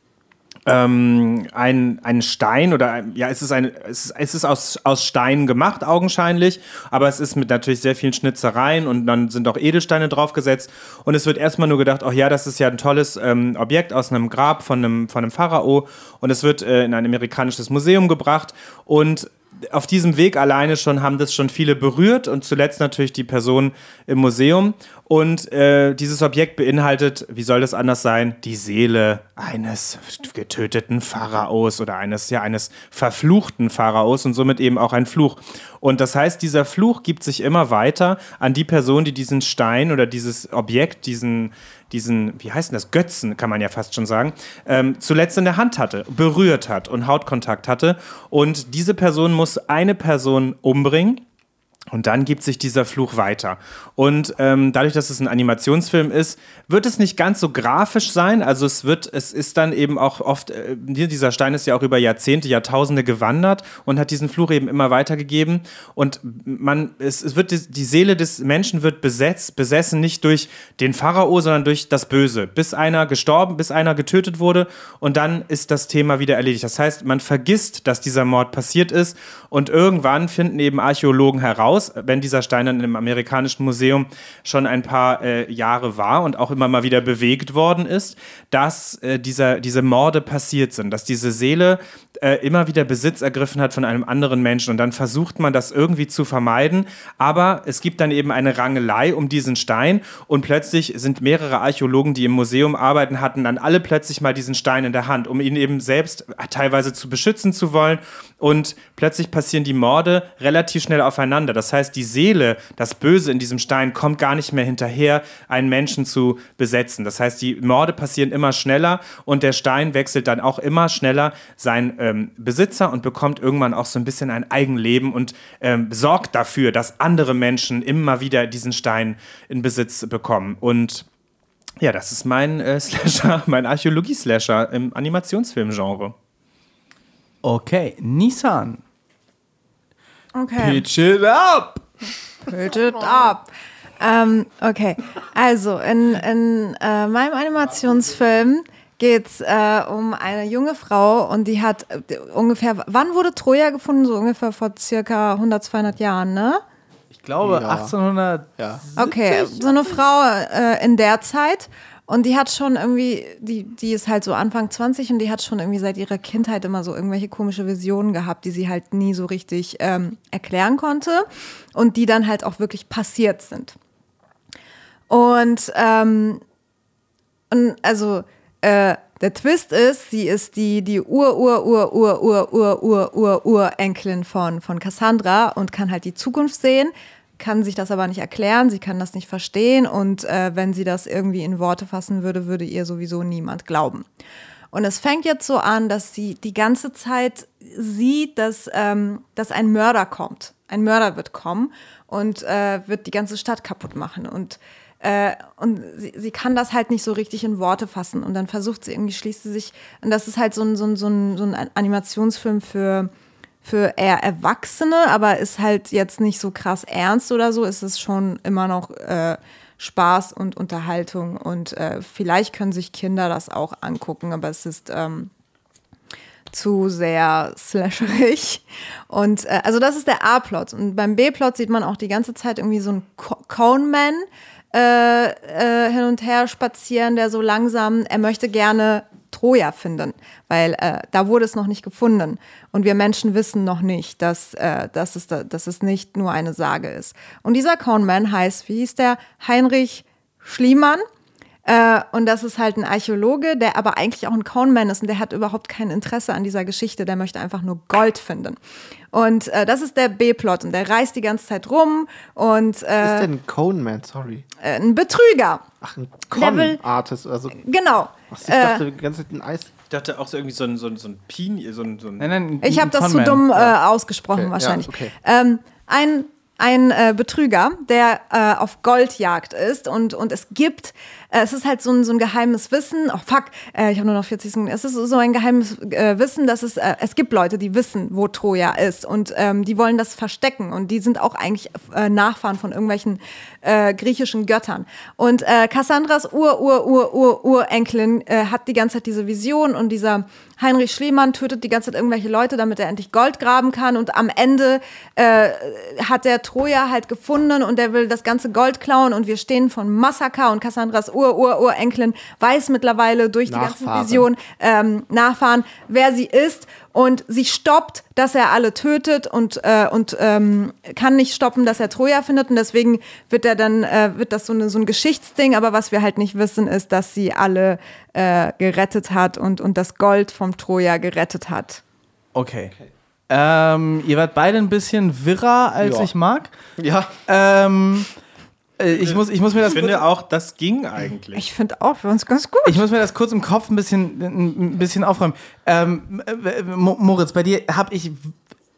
ähm, ein, ein Stein oder ja, es ist, ein, es ist, es ist aus, aus Stein gemacht, augenscheinlich, aber es ist mit natürlich sehr vielen Schnitzereien und dann sind auch Edelsteine draufgesetzt. Und es wird erstmal nur gedacht, ach ja, das ist ja ein tolles ähm, Objekt aus einem Grab von einem, von einem Pharao. Und es wird äh, in ein amerikanisches Museum gebracht. Und auf diesem Weg alleine schon haben das schon viele berührt. Und zuletzt natürlich die Person im Museum. Und äh, dieses Objekt beinhaltet, wie soll das anders sein, die Seele eines getöteten Pharaos oder eines, ja, eines verfluchten Pharaos und somit eben auch ein Fluch. Und das heißt, dieser Fluch gibt sich immer weiter an die Person, die diesen Stein oder dieses Objekt, diesen, diesen, wie heißt denn das, Götzen, kann man ja fast schon sagen, ähm, zuletzt in der Hand hatte, berührt hat und Hautkontakt hatte. Und diese Person muss eine Person umbringen und dann gibt sich dieser Fluch weiter. Und ähm, dadurch, dass es ein Animationsfilm ist, wird es nicht ganz so grafisch sein. Also es wird, es ist dann eben auch oft, äh, dieser Stein ist ja auch über Jahrzehnte, Jahrtausende gewandert und hat diesen Fluch eben immer weitergegeben. Und man, es, es wird die, die Seele des Menschen wird besetzt, besessen nicht durch den Pharao, sondern durch das Böse. Bis einer gestorben, bis einer getötet wurde und dann ist das Thema wieder erledigt. Das heißt, man vergisst, dass dieser Mord passiert ist und irgendwann finden eben Archäologen heraus, aus, wenn dieser Stein dann im amerikanischen Museum schon ein paar äh, Jahre war und auch immer mal wieder bewegt worden ist, dass äh, dieser, diese Morde passiert sind, dass diese Seele äh, immer wieder Besitz ergriffen hat von einem anderen Menschen. Und dann versucht man das irgendwie zu vermeiden, aber es gibt dann eben eine Rangelei um diesen Stein. Und plötzlich sind mehrere Archäologen, die im Museum arbeiten, hatten dann alle plötzlich mal diesen Stein in der Hand, um ihn eben selbst teilweise zu beschützen zu wollen und plötzlich passieren die Morde relativ schnell aufeinander. Das heißt, die Seele, das Böse in diesem Stein kommt gar nicht mehr hinterher, einen Menschen zu besetzen. Das heißt, die Morde passieren immer schneller und der Stein wechselt dann auch immer schneller sein ähm, Besitzer und bekommt irgendwann auch so ein bisschen ein Eigenleben und ähm, sorgt dafür, dass andere Menschen immer wieder diesen Stein in Besitz bekommen. Und ja, das ist mein äh, Slasher, mein Archäologie-Slasher im Animationsfilmgenre. Okay, Nissan. Okay. Pitch it up! Pitch it up. Ähm, okay, also in, in äh, meinem Animationsfilm geht es äh, um eine junge Frau und die hat äh, ungefähr, wann wurde Troja gefunden? So ungefähr vor circa 100, 200 Jahren, ne? Ich glaube Ja. 1800. Ja. Okay, so eine Frau äh, in der Zeit und die hat schon irgendwie, die, die ist halt so Anfang 20 und die hat schon irgendwie seit ihrer Kindheit immer so irgendwelche komische Visionen gehabt, die sie halt nie so richtig ähm, erklären konnte und die dann halt auch wirklich passiert sind. Und, ähm, und also äh, der Twist ist, sie ist die, die Ur, Ur, Ur, Ur, Ur, Ur, Ur, Ur, Urenkelin von, von Cassandra und kann halt die Zukunft sehen, kann sich das aber nicht erklären, sie kann das nicht verstehen und äh, wenn sie das irgendwie in Worte fassen würde, würde ihr sowieso niemand glauben. Und es fängt jetzt so an, dass sie die ganze Zeit sieht, dass, ähm, dass ein Mörder kommt. Ein Mörder wird kommen und äh, wird die ganze Stadt kaputt machen. Und, äh, und sie, sie kann das halt nicht so richtig in Worte fassen. Und dann versucht sie irgendwie, schließt sie sich. Und das ist halt so ein, so ein, so ein, so ein Animationsfilm für, für eher Erwachsene, aber ist halt jetzt nicht so krass ernst oder so. Es ist schon immer noch äh, Spaß und Unterhaltung. Und äh, vielleicht können sich Kinder das auch angucken, aber es ist. Ähm, zu sehr slasherig. Und äh, also das ist der A-Plot. Und beim B-Plot sieht man auch die ganze Zeit irgendwie so einen Co- Coneman äh, äh, hin und her spazieren, der so langsam, er möchte gerne Troja finden, weil äh, da wurde es noch nicht gefunden. Und wir Menschen wissen noch nicht, dass, äh, dass, es da, dass es nicht nur eine Sage ist. Und dieser Coneman heißt, wie hieß der? Heinrich Schliemann. Äh, und das ist halt ein Archäologe, der aber eigentlich auch ein Coneman ist und der hat überhaupt kein Interesse an dieser Geschichte, der möchte einfach nur Gold finden. Und äh, das ist der B-Plot und der reist die ganze Zeit rum und Was ist äh, denn ein Coneman? Sorry. äh, ein Betrüger. Ach, ein Con-Artist. Also, Genau. was, ich dachte die ganze Zeit ein Eis. Ich dachte auch so irgendwie so ein, so ein, so ein Pin, so ein, so ein Nein, nein, Ich habe das zu Conman. dumm äh, ausgesprochen Okay, wahrscheinlich. ja, okay. ähm, ein ein äh, Betrüger, der äh, auf Goldjagd ist und, und es gibt Äh, es ist halt so ein, so ein geheimes Wissen. Oh fuck, äh, ich habe nur noch 40 Sekunden. Es ist so ein geheimes äh, Wissen, dass es, äh, es gibt Leute, die wissen, wo Troja ist und ähm, die wollen das verstecken und die sind auch eigentlich äh, Nachfahren von irgendwelchen äh, griechischen Göttern. Und äh, Cassandras Ur, Ur, Ur, Ur, Urenkelin äh, hat die ganze Zeit diese Vision und dieser Heinrich Schliemann tötet die ganze Zeit irgendwelche Leute, damit er endlich Gold graben kann. Und am Ende äh, hat der Troja halt gefunden und der will das ganze Gold klauen. Und wir stehen von Massaker und Cassandras Ur-Ur-Urenkelin weiß mittlerweile durch die ganzen Nachfahren. Visionen ähm, nachfahren, wer sie ist. Und sie stoppt, dass er alle tötet und, äh, und ähm, kann nicht stoppen, dass er Troja findet. Und deswegen wird er dann, äh, wird das so, eine, so ein Geschichtsding. Aber was wir halt nicht wissen, ist, dass sie alle äh, gerettet hat und, und das Gold vom Troja gerettet hat. Okay. Ähm, ihr wart beide ein bisschen wirrer, als Ja. ich mag. Ja, Ähm, äh, ich, muss, ich muss mir das Ich finde auch, das ging eigentlich. Ich finde auch für uns ganz gut. Ich muss mir das kurz im Kopf ein bisschen, ein bisschen aufräumen. Ähm, äh, Mo- Moritz, bei dir habe ich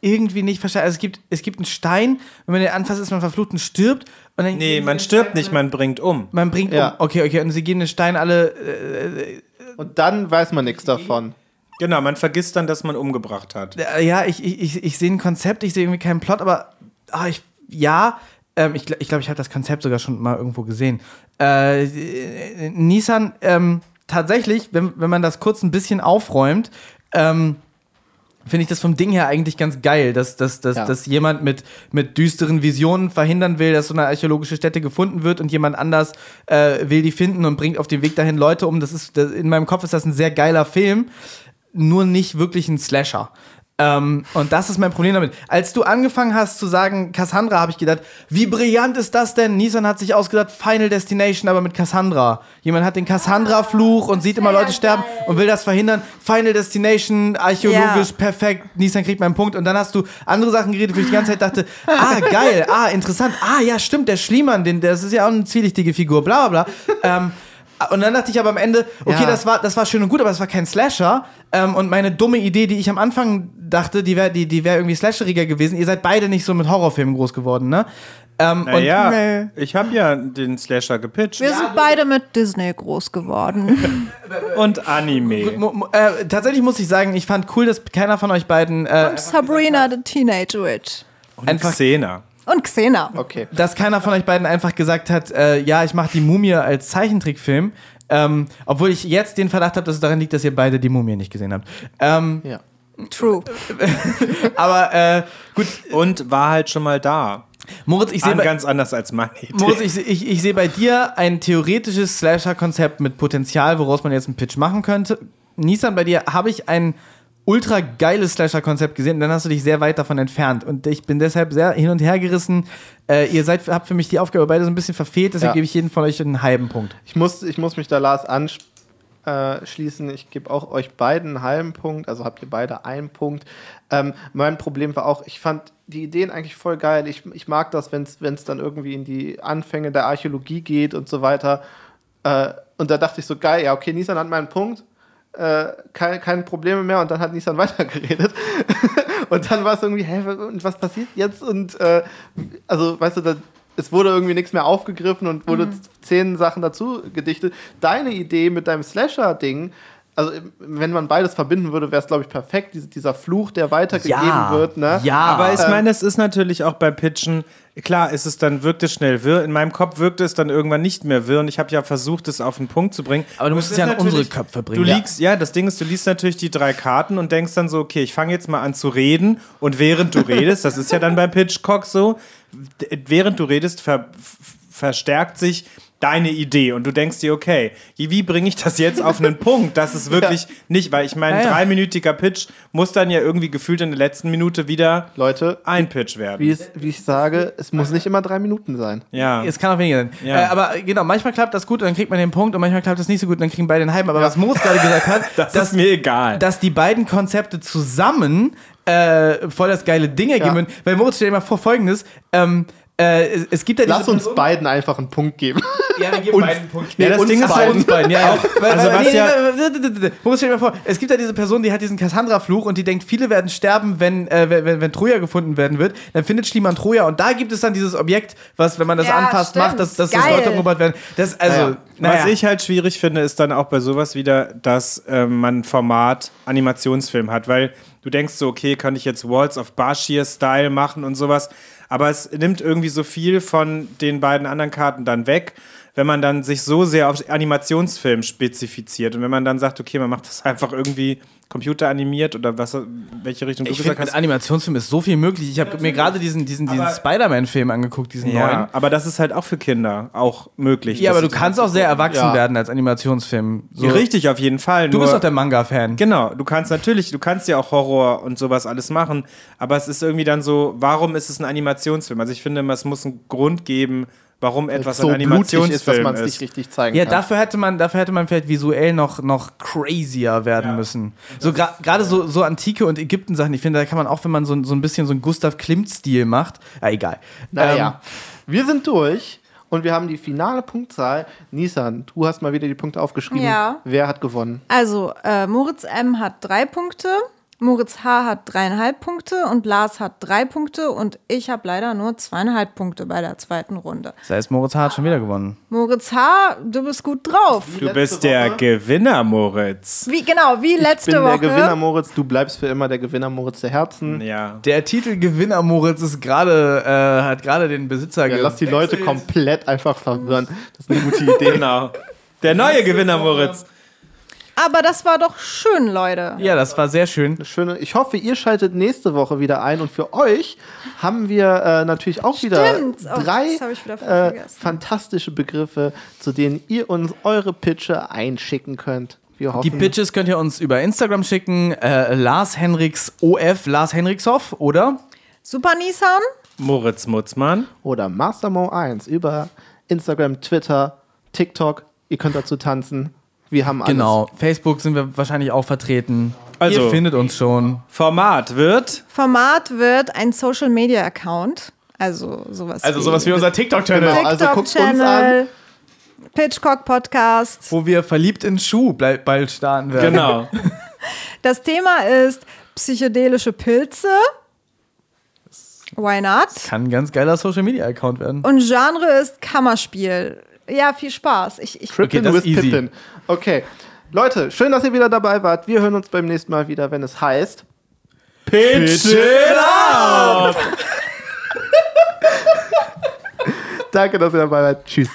irgendwie nicht verstanden. Also es gibt, es gibt einen Stein, wenn man den anfasst, ist man verflucht und stirbt. Und dann nee, man stirbt nicht, man bringt um. Man bringt Ja. um. Okay, okay. Und sie geben den Stein alle. Äh, und dann weiß man nichts davon. Genau, man vergisst dann, dass man umgebracht hat. äh, ja, ich, ich, ich, ich sehe ein Konzept, ich sehe irgendwie keinen Plot, aber ah, ich, ja, ähm, ich glaube, ich, glaub, ich habe das Konzept sogar schon mal irgendwo gesehen. Äh, Nissan, ähm, tatsächlich, wenn, wenn man das kurz ein bisschen aufräumt, ähm, finde ich das vom Ding her eigentlich ganz geil, dass, dass, dass, Ja. dass jemand mit, mit düsteren Visionen verhindern will, dass so eine archäologische Stätte gefunden wird und jemand anders äh, will die finden und bringt auf dem Weg dahin Leute um. Das ist, das, in meinem Kopf ist das ein sehr geiler Film, nur nicht wirklich ein Slasher. Ähm, und das ist mein Problem damit. Als du angefangen hast zu sagen, Cassandra, habe ich gedacht, wie brillant ist das denn? Nissan hat sich ausgedacht, Final Destination, aber mit Cassandra. Jemand hat den Cassandra-Fluch und sieht immer Leute sterben und will das verhindern. Final Destination, archäologisch, Ja. perfekt. Nissan kriegt meinen Punkt. Und dann hast du andere Sachen geredet, wo ich die ganze Zeit dachte, ah, geil, ah, interessant. Ah, ja, stimmt, der Schliemann, den, das ist ja auch eine zwielichtige Figur, bla, bla, bla. ähm, und dann dachte ich aber am Ende, okay, Ja. das, war, das war schön und gut, aber es war kein Slasher. Ähm, und meine dumme Idee, die ich am Anfang dachte, die wäre die, die wär irgendwie slasheriger gewesen. Ihr seid beide nicht so mit Horrorfilmen groß geworden, ne? Ähm, Naja, Nee. ich habe ja den Slasher gepitcht. Wir sind beide mit Disney groß geworden. Und Anime. und, äh, tatsächlich muss ich sagen, ich fand cool, dass keiner von euch beiden, äh, Sabrina the Teenage Witch. Und einfach- Xena. Und Xena. Okay. dass keiner von euch beiden einfach gesagt hat, äh, ja, ich mache die Mumie als Zeichentrickfilm. Ähm, obwohl ich jetzt den Verdacht habe, dass es daran liegt, dass ihr beide die Mumie nicht gesehen habt. Ähm, Ja. True. aber äh, gut, Und war halt schon mal da. Moritz, ich sehe ganz anders als meine Idee. Moritz, ich, seh- ich, ich sehe bei dir ein theoretisches Slasher-Konzept mit Potenzial, woraus man jetzt einen Pitch machen könnte. Nissan, bei dir habe ich ein ultra geiles Slasher-Konzept gesehen und dann hast du dich sehr weit davon entfernt. Und ich bin deshalb sehr hin und her gerissen. Äh, ihr seid, habt für mich die Aufgabe beide so ein bisschen verfehlt, deswegen Ja. gebe ich jedem von euch einen halben Punkt. Ich muss, ich muss mich da Lars anschließen. Ich gebe auch euch beiden einen halben Punkt, also habt ihr beide einen Punkt. Ähm, mein Problem war auch, ich fand die Ideen eigentlich voll geil. Ich, ich mag das, wenn es dann irgendwie in die Anfänge der Archäologie geht und so weiter. Äh, und da dachte ich so, geil, ja, okay, Nissan hat meinen Punkt. Äh, keine, keine Probleme mehr und dann hat Nissan weitergeredet. und dann war es irgendwie, hä, und was passiert jetzt? Und äh, also, weißt du, da, es wurde irgendwie nichts mehr aufgegriffen und wurde zehn Sachen dazu gedichtet. Deine Idee mit deinem Slasher-Ding, also wenn man beides verbinden würde, wäre es, glaube ich, perfekt. Diese, dieser Fluch, der weitergegeben wird, ne? Ja, Aber ich meine, es ist natürlich auch bei Pitchen, klar, ist es dann, wirkt es schnell wirr. In meinem Kopf wirkte es dann irgendwann nicht mehr wirr und ich habe ja versucht, es auf den Punkt zu bringen. Aber du musst es ja an unsere Köpfe bringen. Du Ja. liegst, ja, das Ding ist, du liest natürlich die drei Karten und denkst dann so, okay, ich fange jetzt mal an zu reden und während du redest, das ist ja dann bei Pitchcock so, während du redest, ver, verstärkt sich deine Idee und du denkst dir, okay, wie bringe ich das jetzt auf einen Punkt, dass es wirklich nicht, weil ich meine, Ja, ja. dreiminütiger Pitch muss dann ja irgendwie gefühlt in der letzten Minute wieder Leute, ein Pitch werden. wie, es, wie ich sage, es muss nicht immer drei Minuten sein. ja. Es kann auch weniger sein. Ja. Äh, aber genau, manchmal klappt das gut und dann kriegt man den Punkt und manchmal klappt das nicht so gut und dann kriegen beide den halben. Aber was Moritz gerade gesagt hat, das dass, ist mir egal. dass die beiden Konzepte zusammen äh, voll das geile Ding ergeben Ja. würden. Weil Moritz, stell dir mal vor, folgendes, ähm, äh, es, gibt ja Lass uns Person- beiden einfach einen Punkt geben. Ja, wir geben Uns- beiden einen Punkt. Nee, das uns Ding ist beiden. uns beiden. Ja, ja. Weil, Also was nee, ja- nee, Moritz, stell dir mal vor, es gibt ja diese Person, die hat diesen Cassandra-Fluch und die denkt, viele werden sterben, wenn, äh, wenn, wenn, wenn Troja gefunden werden wird. Dann findet Schliemann Troja und da gibt es dann dieses Objekt, was, wenn man das Ja, anfasst, stimmt. macht, dass, dass das. Leute erobert werden. Das, also, Ja, ja. naja. Was ich halt schwierig finde, ist dann auch bei sowas wieder, dass ähm, man Format Animationsfilm hat, weil du denkst so, okay, kann ich jetzt Walls of Bashir-Style machen und sowas, aber es nimmt irgendwie so viel von den beiden anderen Karten dann weg, wenn man dann sich so sehr auf Animationsfilm spezifiziert und wenn man dann sagt, okay, man macht das einfach irgendwie computeranimiert oder was, welche Richtung du Ich gesagt finde, mit hast. Animationsfilm ist so viel möglich. Ich habe mir gerade diesen, diesen, diesen Spider-Man-Film angeguckt, diesen neuen. Ja, aber das ist halt auch für Kinder auch möglich. Ja, aber du kannst auch sehr erwachsen Ja. werden als Animationsfilm. So, Richtig, auf jeden Fall. Du nur- bist doch der Manga-Fan. Genau, du kannst natürlich, du kannst ja auch Horror und sowas alles machen, aber es ist irgendwie dann so, warum ist es ein Animationsfilm? Also ich finde, es muss einen Grund geben, warum etwas so ein blutig ist, dass Animationsfilm man es nicht richtig zeigen Ja, kann. dafür hätte man, dafür hätte man vielleicht visuell noch, noch crazier werden müssen. So gra- gerade so, so Antike und Ägypten-Sachen, ich finde, da kann man auch, wenn man so, so ein bisschen so einen Gustav Klimt-Stil macht, ja, egal. Naja, wir sind durch und wir haben die finale Punktzahl. Nisan, du hast mal wieder die Punkte aufgeschrieben. Ja. Wer hat gewonnen? Also, äh, Moritz M. hat drei Punkte, Moritz H. hat dreieinhalb Punkte und Lars hat drei Punkte und ich habe leider nur zweieinhalb Punkte bei der zweiten Runde. Das heißt, Moritz H. hat schon wieder gewonnen. Moritz H., du bist gut drauf. Du bist der Woche. Gewinner, Moritz. Wie, genau, wie letzte ich bin Woche. der Gewinner Moritz, du bleibst für immer der Gewinner Moritz der Herzen. Ja. Der Titel Gewinner Moritz ist gerade, äh, hat gerade den Besitzer Ja, lass die Leute komplett einfach verwirren. Das ist eine gute Idee. Genau. Der neue Gewinner, Moritz. Aber das war doch schön, Leute. Ja, das war sehr schön. Schöne. Ich hoffe, ihr schaltet nächste Woche wieder ein und für euch haben wir äh, natürlich auch wieder Stimmt. Oh, drei ich wieder äh, fantastische Begriffe, zu denen ihr uns eure Pitche einschicken könnt. Wir hoffen, Die Pitches könnt ihr uns über Instagram schicken. Äh, Lars Henriks OF, Lars Henrikshoff, oder? Super Nissan. Moritz Mutzmann. oder Mastermo1 über Instagram, Twitter, TikTok. Ihr könnt dazu tanzen. Wir haben alles. Genau. Facebook sind wir wahrscheinlich auch vertreten. Also- ihr findet uns schon. Format wird Format wird ein Social Media Account. Also sowas Also wie sowas wie unser TikTok-Channel. Genau. also guckt uns an. Pitchcock Podcast. Wo wir verliebt in Schuh bald starten werden. genau. Das Thema ist psychedelische Pilze. Why not? Kann ein ganz geiler Social-Media-Account werden. Und Genre ist Kammerspiel. Ja, viel Spaß. Ich, ich, Trippin Okay, das with ist easy. Pippin. Okay. Leute, schön, dass ihr wieder dabei wart. Wir hören uns beim nächsten Mal wieder, wenn es heißt. Pitch it out! Danke, dass ihr dabei wart. Tschüss.